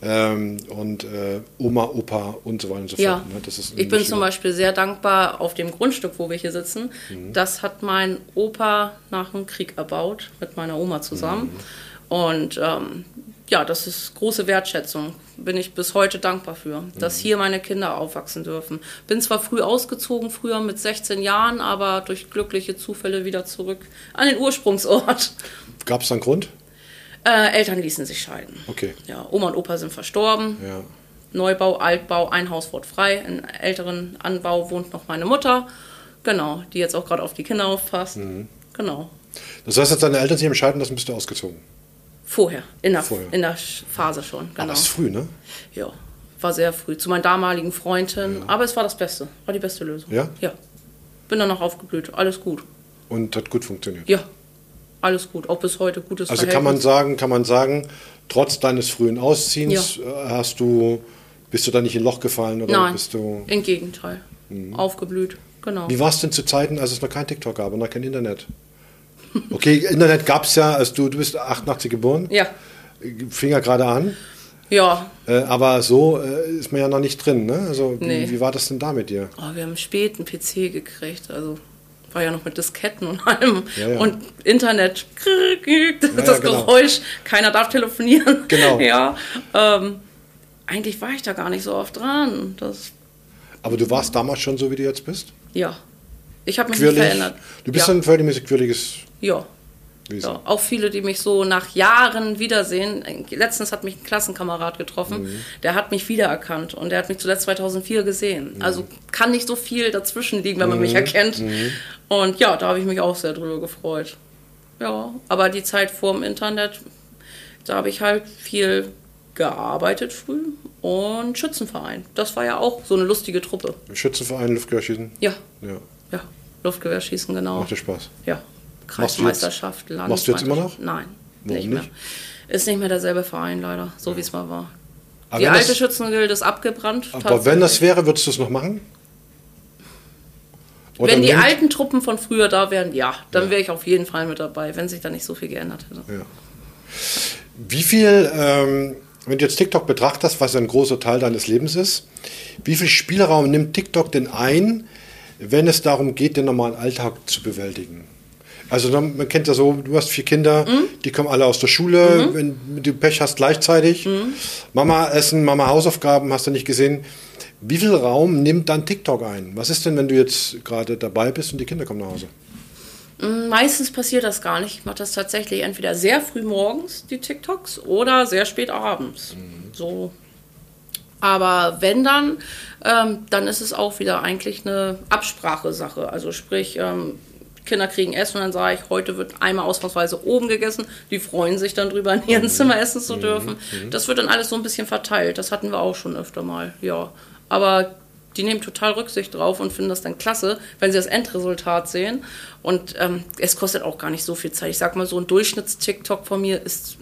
Ähm, und äh, Oma, Opa und so weiter und so ja. fort. Ne? Das ist ich bin zum Beispiel sehr dankbar auf dem Grundstück, wo wir hier sitzen. Mhm. Das hat mein Opa nach dem Krieg erbaut, mit meiner Oma zusammen. Mhm. Und ähm, ja, das ist große Wertschätzung. Bin ich bis heute dankbar für, dass Mhm. hier meine Kinder aufwachsen dürfen. Bin zwar früh ausgezogen, früher mit 16 Jahren, aber durch glückliche Zufälle wieder zurück an den Ursprungsort. Gab es einen Grund? Äh, Eltern ließen sich scheiden. Okay. Ja, Oma und Opa sind verstorben. Ja. Neubau, Altbau, ein Haus wurde frei. In älteren Anbau wohnt noch meine Mutter. Genau, die jetzt auch gerade auf die Kinder aufpasst. Mhm. Genau. Das heißt, als deine Eltern sich entscheiden lassen, bist du ausgezogen. Vorher, in der, Vorher. In der Phase schon. Genau. Aber das ist früh, ne? Ja, war sehr früh. Zu meiner damaligen Freundin. Aber es war das Beste. War die beste Lösung. Ja? Ja. Bin dann noch aufgeblüht. Alles gut. Und hat gut funktioniert. Ja. Alles gut. Auch bis heute gutes Also kann man sagen, kann man sagen, trotz deines frühen Ausziehens äh, hast du, bist du da nicht in ein Loch gefallen oder Nein, bist du. im Gegenteil. Aufgeblüht. Genau. Wie war es denn zu Zeiten, als es noch kein TikTok gab und noch kein Internet? Okay, Internet gab es ja, als du, du bist 88 geboren, Ja. fing ja gerade an, Ja, äh, aber so äh, ist man ja noch nicht drin. Ne? Also wie, Nee. wie war das denn da mit dir? Oh, wir haben spät einen PC gekriegt, also war ja noch mit Disketten und allem. Ja, ja. Und Internet, das ja, genau. Geräusch, keiner darf telefonieren. Genau. Ja, ähm, eigentlich war ich da gar nicht so oft dran. Das, Aber du warst damals schon so, wie du jetzt bist? ja, ich habe mich nicht Quirlig? verändert. Du bist ein verhältnismäßig quirliges ja. Ja, auch viele, die mich so nach Jahren wiedersehen. Letztens hat mich ein Klassenkamerad getroffen, Mhm. der hat mich wiedererkannt und der hat mich zuletzt 2004 gesehen. Mhm. Also kann nicht so viel dazwischen liegen, wenn man mich erkennt. Mhm. Und ja, da habe ich mich auch sehr drüber gefreut. Ja, aber die Zeit vor dem Internet, da habe ich halt viel gearbeitet früh und Schützenverein. Das war ja auch so eine lustige Truppe. Schützenverein, Luftgewehrschießen. Ja, Ja, ja, Luftgewehrschießen, genau. macht dir Spaß. Ja, Kreismeisterschaft, Landesmeisterschaft. machst du jetzt immer noch? Nein, Warum nicht mehr. nicht? Ist nicht mehr derselbe Verein leider, so wie es mal war. Aber Die alte das- Schützengilde ist abgebrannt. Aber wenn das wäre, würdest du es noch machen? Oder wenn die nimmt- alten Truppen von früher da wären, ja, dann wäre ich auf jeden Fall mit dabei, wenn sich da nicht so viel geändert hätte. Ja. Wie viel, ähm, wenn du jetzt TikTok betrachtest, was ja ein großer Teil deines Lebens ist, wie viel Spielraum nimmt TikTok denn ein, wenn es darum geht, den normalen Alltag zu bewältigen? Also dann- man kennt ja so, du hast vier Kinder, Mhm. die kommen alle aus der Schule, wenn du Pech hast gleichzeitig. Mhm. Mama essen, Mama Hausaufgaben, hast du nicht gesehen. Wie viel Raum nimmt dann TikTok ein? Was ist denn, wenn du jetzt gerade dabei bist und die Kinder kommen nach Hause? Mm, Meistens passiert das gar nicht. Ich mache das tatsächlich entweder sehr früh morgens, die TikToks, oder sehr spät abends. Mhm. So Aber wenn dann, ähm, dann ist es auch wieder eigentlich eine Absprachesache. Also sprich, ähm, Kinder kriegen Essen und dann sage ich, heute wird einmal ausnahmsweise oben gegessen. Die freuen sich dann drüber, in ihrem Zimmer essen zu dürfen. Das wird dann alles so ein bisschen verteilt. Das hatten wir auch schon öfter mal, ja. Aber die nehmen total Rücksicht drauf und finden das dann klasse, wenn sie das Endresultat sehen. Und ähm, es kostet auch gar nicht so viel Zeit. Ich sag mal, so ein Durchschnitts-TikTok von mir ist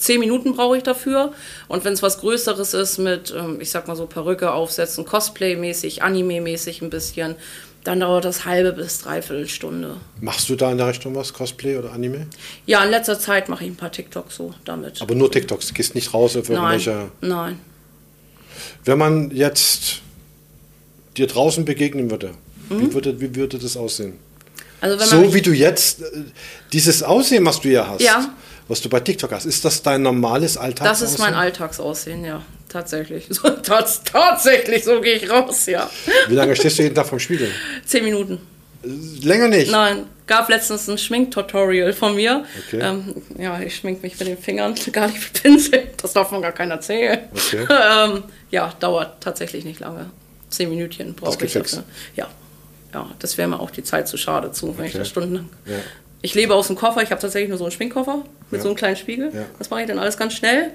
zehn Minuten brauche ich dafür. Und wenn es was Größeres ist mit, ähm, ich sag mal so Perücke aufsetzen, Cosplay-mäßig, Anime-mäßig ein bisschen, dann dauert das halbe bis dreiviertel Stunde. Machst du da in der Richtung was, Cosplay oder Anime? Ja, in letzter Zeit mache ich ein paar TikToks so damit. Aber nur TikToks, du gehst nicht raus auf irgendwelche. nein, nein. Wenn man jetzt dir draußen begegnen würde, wie, würde, wie würde das aussehen? Also Mhm. wenn man So wie du jetzt, äh, dieses Aussehen, was du hier hast, Ja. was du bei TikTok hast, ist das dein normales Alltag? Das ist mein Alltagsaussehen, ja. Tatsächlich. So, tats tatsächlich, so gehe ich raus, ja. Wie lange stehst du jeden Tag vom Spiegel? Zehn Minuten. Länger nicht. Nein, gab letztens ein Schminktutorial von mir. Okay. Ähm, ja, ich schmink mich mit den Fingern, gar nicht mit Pinsel. Das darf man gar keiner erzählen. Okay. ähm, ja, dauert tatsächlich nicht lange. Zehn Minütchen brauche ich dafür. Ja. ja, das wäre mir auch die Zeit zu schade zu, wenn ich Okay. das stundenlang. Ja. Ich lebe aus dem Koffer, ich habe tatsächlich nur so einen Schminkkoffer mit Ja. so einem kleinen Spiegel. Ja. Das mache ich dann alles ganz schnell.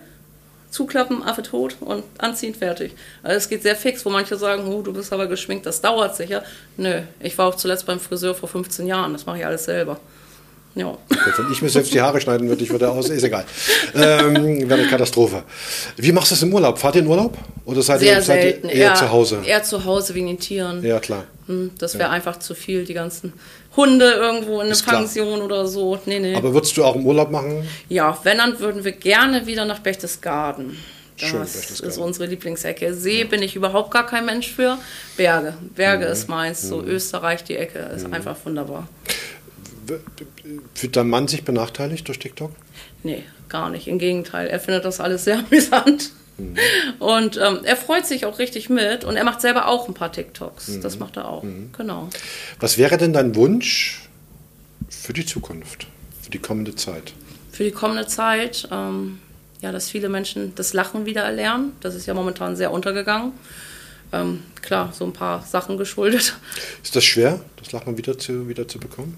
Zuklappen, Affe tot und anziehen, fertig. Also es geht sehr fix, wo manche sagen, oh, du bist aber geschminkt, das dauert sicher. Nö, ich war auch zuletzt beim Friseur vor 15 Jahren, das mache ich alles selber. Ja. Wenn ich mir selbst die Haare schneiden würde, ich würde aus, ist egal. Ähm, wäre eine Katastrophe. Wie machst du es im Urlaub? Fahrt ihr in Urlaub? Oder seid Sehr ihr, seid ihr selten. eher zu Hause? Eher zu Hause wegen den Tieren. Ja, klar. Hm, Das wäre einfach zu viel, die ganzen Hunde irgendwo in eine Ist klar. Pension oder so. Nee, nee. Aber würdest du auch im Urlaub machen? Ja, wenn, dann würden wir gerne wieder nach Berchtesgaden. Das Schön, ist unsere Lieblingsecke. See bin ich überhaupt gar kein Mensch für. Berge. Berge ist meins. So Österreich, die Ecke ist einfach wunderbar. Fühlt dein Mann sich benachteiligt durch TikTok? Nee, gar nicht. Im Gegenteil. Er findet das alles sehr amüsant. Und ähm, er freut sich auch richtig mit. Und er macht selber auch ein paar TikToks. Das macht er auch. Genau. Was wäre denn dein Wunsch für die Zukunft, für die kommende Zeit? für die kommende Zeit, ähm, ja, dass viele Menschen das Lachen wieder erlernen. Das ist ja momentan sehr untergegangen. Ähm, klar, so ein paar Sachen geschuldet. Ist das schwer, das Lachen wieder zu, wieder zu bekommen?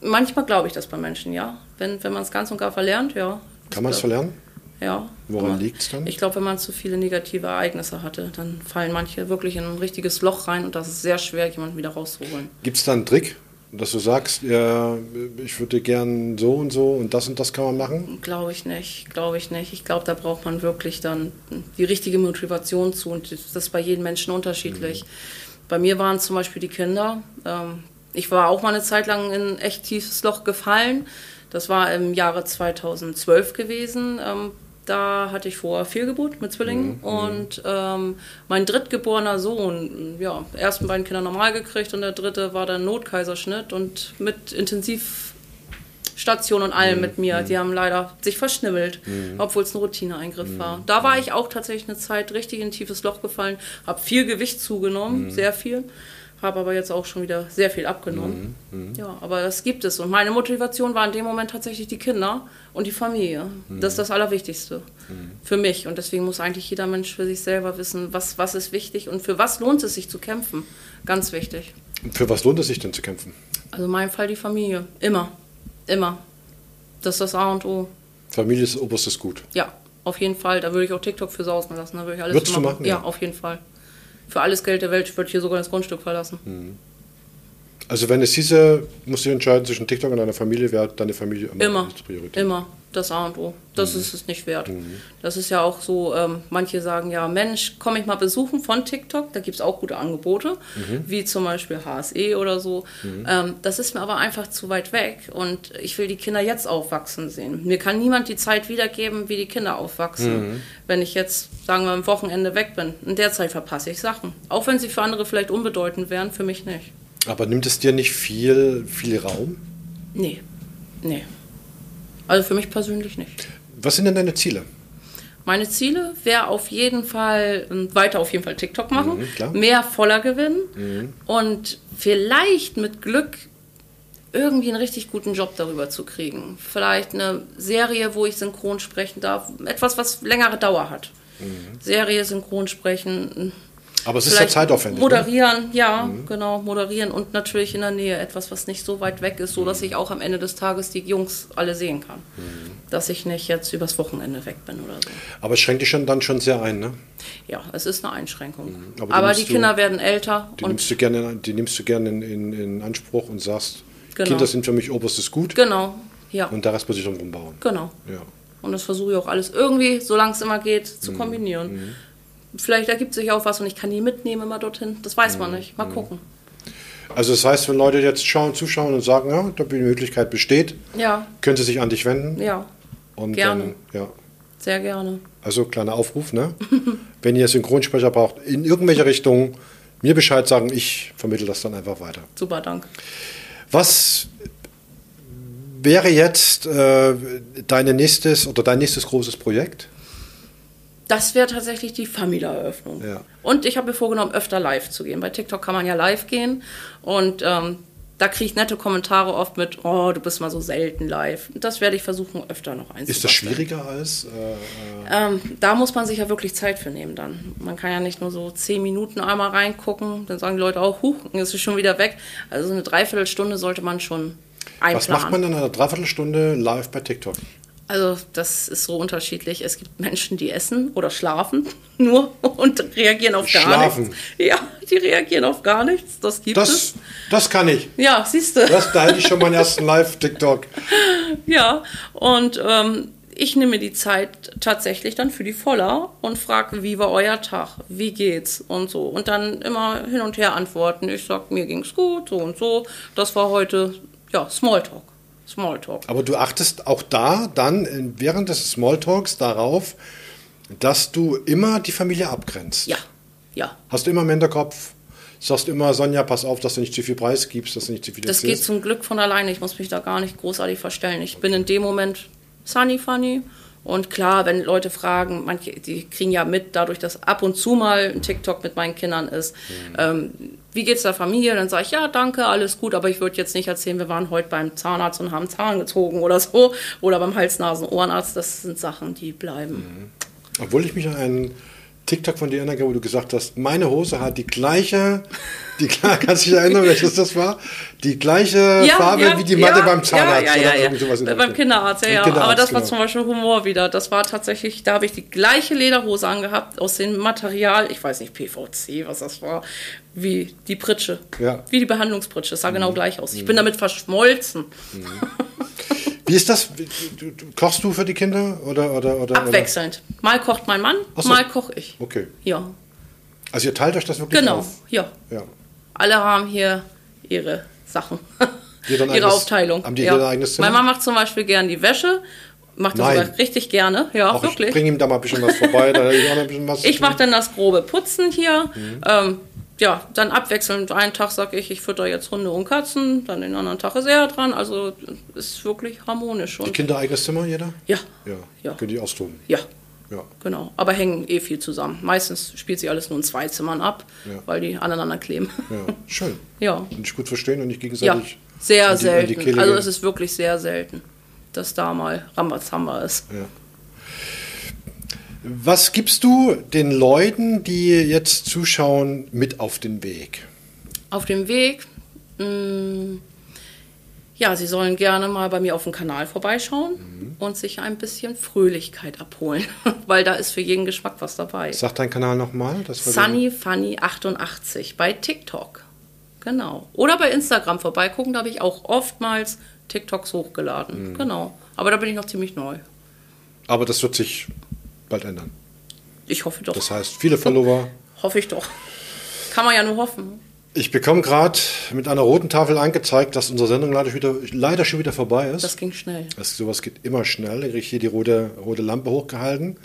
Manchmal glaube ich das bei Menschen, ja. Wenn, wenn man es ganz und gar verlernt, ja. Kann man es verlernen? Ja. Woran Aber liegt's dann? Ich glaube, wenn man zu viele negative Ereignisse hatte, dann fallen manche wirklich in ein richtiges Loch rein und das ist sehr schwer, jemanden wieder rauszuholen. Gibt es da einen Trick, dass du sagst, ja, ich würde gern so und so und das und das kann man machen? Glaube ich nicht, glaube ich nicht. Ich glaube, da braucht man wirklich dann die richtige Motivation zu und das ist bei jedem Menschen unterschiedlich. Bei mir waren zum Beispiel die Kinder. Ähm, ich war auch mal eine Zeit lang in ein echt tiefes Loch gefallen. Das war im Jahre 2012 gewesen. Da hatte ich vorher Fehlgeburt mit Zwillingen und ähm, mein drittgeborener Sohn, ja, ersten beiden Kinder normal gekriegt und der dritte war dann Notkaiserschnitt und mit Intensivstation und allem mit mir. Die haben leider sich verschnibbelt, obwohl es ein Routineeingriff war. Da war ich auch tatsächlich eine Zeit richtig in ein tiefes Loch gefallen, habe viel Gewicht zugenommen, sehr viel. Habe aber jetzt auch schon wieder sehr viel abgenommen. Ja, aber das gibt es. Und meine Motivation war in dem Moment tatsächlich die Kinder und die Familie. Das ist das Allerwichtigste für mich. Und deswegen muss eigentlich jeder Mensch für sich selber wissen, was, was ist wichtig und für was lohnt es sich zu kämpfen. Ganz wichtig. Für was lohnt es sich denn zu kämpfen? Also in meinem Fall die Familie. Immer. Immer. Das ist das A und O. Familie ist oberstes Gut. Ja, auf jeden Fall. Da würde ich auch TikTok für sausen lassen. Da würde ich alles Würdest du für machen, Ja, ja. auf jeden Fall. Für alles Geld der Welt würde ich hier sogar das Grundstück verlassen. Also wenn es hieße, musst du entscheiden zwischen TikTok und deiner Familie, wäre deine Familie Immer. die Priorität. Immer. Das A und O. Das ist es nicht wert. Das ist ja auch so, ähm, manche sagen ja, Mensch, komm ich mal besuchen von TikTok. Da gibt es auch gute Angebote, wie zum Beispiel HSE oder so. Ähm, das ist mir aber einfach zu weit weg und ich will die Kinder jetzt aufwachsen sehen. Mir kann niemand die Zeit wiedergeben, wie die Kinder aufwachsen. Wenn ich jetzt, sagen wir, am Wochenende weg bin. In der Zeit verpasse ich Sachen. Auch wenn sie für andere vielleicht unbedeutend wären, für mich nicht. Aber nimmt es dir nicht viel, viel Raum? Nee. Nee. Also für mich persönlich nicht. Was sind denn deine Ziele? Meine Ziele wäre auf jeden Fall, ähm, weiter auf jeden Fall TikTok machen, Mhm, mehr voller gewinnen und vielleicht mit Glück irgendwie einen richtig guten Job darüber zu kriegen. Vielleicht eine Serie, wo ich synchron sprechen darf. Etwas, was längere Dauer hat. Serie synchron sprechen. Aber es ist ja zeitaufwendig. Ne? Moderieren, ja, genau, moderieren und natürlich in der Nähe etwas, was nicht so weit weg ist, so dass ich auch am Ende des Tages die Jungs alle sehen kann. Dass ich nicht jetzt übers Wochenende weg bin oder so. Aber es schränkt dich schon, dann schon sehr ein, ne? Ja, es ist eine Einschränkung. Mhm. Aber die Aber, die du- Kinder werden älter Die nimmst du gerne, die nimmst du gerne in, in, in Anspruch und sagst, Genau. Kinder sind für mich oberstes Gut genau, ja, und Rest muss ich drum bauen. genau. Ja. Und das versuche ich auch alles irgendwie, solange es immer geht, Mhm. zu kombinieren. Vielleicht ergibt sich auch was und ich kann die mitnehmen immer dorthin. Das weiß Mhm. man nicht. Mal gucken. Also das heißt, wenn Leute jetzt schauen, zuschauen und sagen, ja, da die Möglichkeit besteht, Ja, können sie sich an dich wenden. ja, Und gerne. dann, ja. sehr gerne. Also kleiner Aufruf, ne? wenn ihr Synchronsprecher braucht, in irgendwelche Richtung, mir Bescheid sagen, ich vermittle das dann einfach weiter. Super, danke. Was wäre jetzt äh, deine nächstes oder dein nächstes großes Projekt? Das wäre tatsächlich die Familieneröffnung. Ja. Und ich habe mir vorgenommen, öfter live zu gehen. Bei TikTok kann man ja live gehen und ähm, da kriege ich nette Kommentare oft mit, oh, du bist mal so selten live. Das werde ich versuchen, öfter noch einzubauen. Ist das schwieriger als? Äh, Ähm, da muss man sich ja wirklich Zeit für nehmen dann. Man kann ja nicht nur so zehn Minuten einmal reingucken, dann sagen die Leute auch, huch, ist es schon wieder weg. Also eine Dreiviertelstunde sollte man schon einplanen. was macht man in einer Dreiviertelstunde live bei TikTok? Also das ist so unterschiedlich. Es gibt Menschen, die essen oder schlafen nur und reagieren auf gar Schlafen. nichts. Ja, die reagieren auf gar nichts. Das gibt Das, es. das kann ich. Ja, siehst du. Das, da hätte ich schon meinen ersten Live-TikTok. Ja, und ähm, ich nehme die Zeit tatsächlich dann für die Voller und frage, wie war euer Tag? Wie geht's? Und so. Und dann immer hin und her antworten. Ich sag, mir ging's gut, so und so. Das war heute, ja, Smalltalk. Smalltalk. Aber du achtest auch da dann in- während des Smalltalks darauf, dass du immer die Familie abgrenzt. Ja, ja. Hast du immer im Hinterkopf, sagst immer, Sonja, pass auf, dass du nicht zu viel Preis gibst, dass du nicht zu viel Das geht erzählst. zum Glück von alleine. Ich muss mich da gar nicht großartig verstellen. Ich bin in dem Moment sunny funny. Und klar, wenn Leute fragen, manche, die kriegen ja mit, dadurch, dass ab und zu mal ein TikTok mit meinen Kindern ist, ähm, wie geht's der Familie? Dann sage ich, ja, danke, alles gut, aber ich würde jetzt nicht erzählen, wir waren heute beim Zahnarzt und haben Zahn gezogen oder so. Oder beim Hals-Nasen-Ohrenarzt. Das sind Sachen, die bleiben. Obwohl ich mich an einen TikTok von dir erinnere, wo du gesagt hast, meine Hose hat die gleiche, die kannst du dich erinnern, welches das war? Die gleiche Farbe wie die Matte beim Zahnarzt Ja, ja, ja, irgend sowas in der Beim. Kinderarzt, ja, ja. Kinderarzt, Aber das war genau. zum Beispiel Humor wieder. Das war tatsächlich, da habe ich die gleiche Lederhose angehabt, aus dem Material, ich weiß nicht, PVC, was das war, wie die Pritsche. Ja. Mhm. Wie die Behandlungspritsche. Das sah genau gleich aus. Ich bin damit verschmolzen. Wie ist das? Kochst du für die Kinder oder oder oder? Abwechselnd. Mal kocht mein Mann, so. mal koche ich. Okay. Ja, Also ihr teilt euch das wirklich genau. auf? Ja. Ja. Alle haben hier ihre Sachen. Ihre eigenes- Aufteilung. haben die jeder ein eigenes Zimmer? Mein Mann macht zum Beispiel gern die Wäsche. Macht das Nein. richtig gerne. Ja, Auch ich wirklich. bringe ihm da mal ein bisschen was vorbei, ich Ich mache dann das grobe Putzen hier. Mhm. Ähm, ja, dann abwechselnd. Einen Tag sage ich, ich fütter jetzt Hunde und Katzen, dann den anderen Tag ist er dran. Also ist wirklich harmonisch. Die Und Kinder eigenes Zimmer, jeder? ja, Ja. Ja. Können die austoben. ja, Ja. genau. Aber hängen eh viel zusammen. Meistens spielt sie alles nur in zwei Zimmern ab, Ja. weil die aneinander kleben. Ja. Schön. ja, Und ich gut verstehen und nicht ja, gegenseitig. sehr in die- die selten. Also es ist wirklich sehr selten, dass da mal Rambazamba ist. Ja. Was gibst du den Leuten, die jetzt zuschauen, mit auf den Weg? auf dem Weg. mh, Ja, Sie sollen gerne mal bei mir auf dem Kanal vorbeischauen und sich ein bisschen Fröhlichkeit abholen, weil da ist für jeden Geschmack was dabei. Sag deinen Kanal nochmal. Sunny Funny 88 bei TikTok. Genau. Oder bei Instagram vorbeigucken, da habe ich auch oftmals TikToks hochgeladen. Genau. Aber da bin ich noch ziemlich neu. Aber das wird sich bald ändern. Ich hoffe doch. Das heißt, viele Follower. hoffe ich doch. Kann man ja nur hoffen. Ich bekomme gerade mit einer roten Tafel angezeigt, dass unsere Sendung leider, wieder, leider schon wieder vorbei ist. Das ging schnell. Das, sowas geht immer schnell. Ich kriege hier die rote, rote Lampe hochgehalten.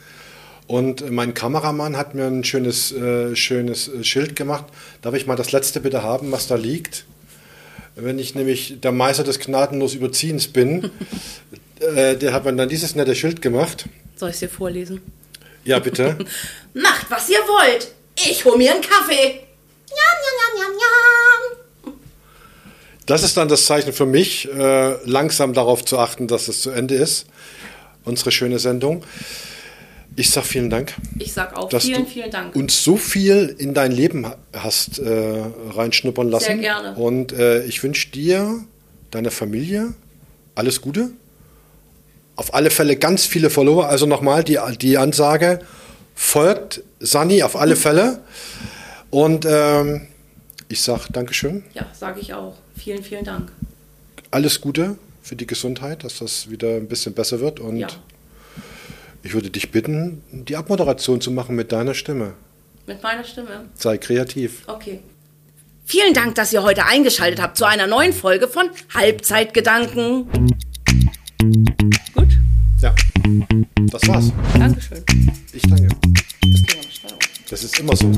Und mein Kameramann hat mir ein schönes, äh, schönes äh, Schild gemacht. Darf ich mal das letzte bitte haben, was da liegt? Wenn ich nämlich der Meister des gnadenlos Überziehens bin, äh, der hat mir dann dieses nette Schild gemacht. Soll ich es dir vorlesen? Ja, bitte. Macht, was ihr wollt. Ich hol mir einen Kaffee. Njam, njam, njam, njam, njam. Das ist dann das Zeichen für mich, äh, langsam darauf zu achten, dass es zu Ende ist. Unsere schöne Sendung. Ich sag vielen Dank. Ich sag auch dass vielen, du vielen Dank. uns so viel in dein Leben hast äh, reinschnuppern lassen. Sehr gerne. Und äh, ich wünsche dir, deiner Familie alles Gute. Auf alle Fälle ganz viele Follower. Also nochmal die, die Ansage, folgt Sani auf alle Fälle. Und ähm, ich sage Dankeschön. Ja, sage ich auch. Vielen, vielen Dank. Alles Gute für die Gesundheit, dass das wieder ein bisschen besser wird. Und Ja. ich würde dich bitten, die Abmoderation zu machen mit deiner Stimme. Mit meiner Stimme. Sei kreativ. Okay. Vielen Dank, dass ihr heute eingeschaltet habt zu einer neuen Folge von Halbzeitgedanken. Das war's. Dankeschön. Ich danke. Das ging aber schnell. Das ist immer so.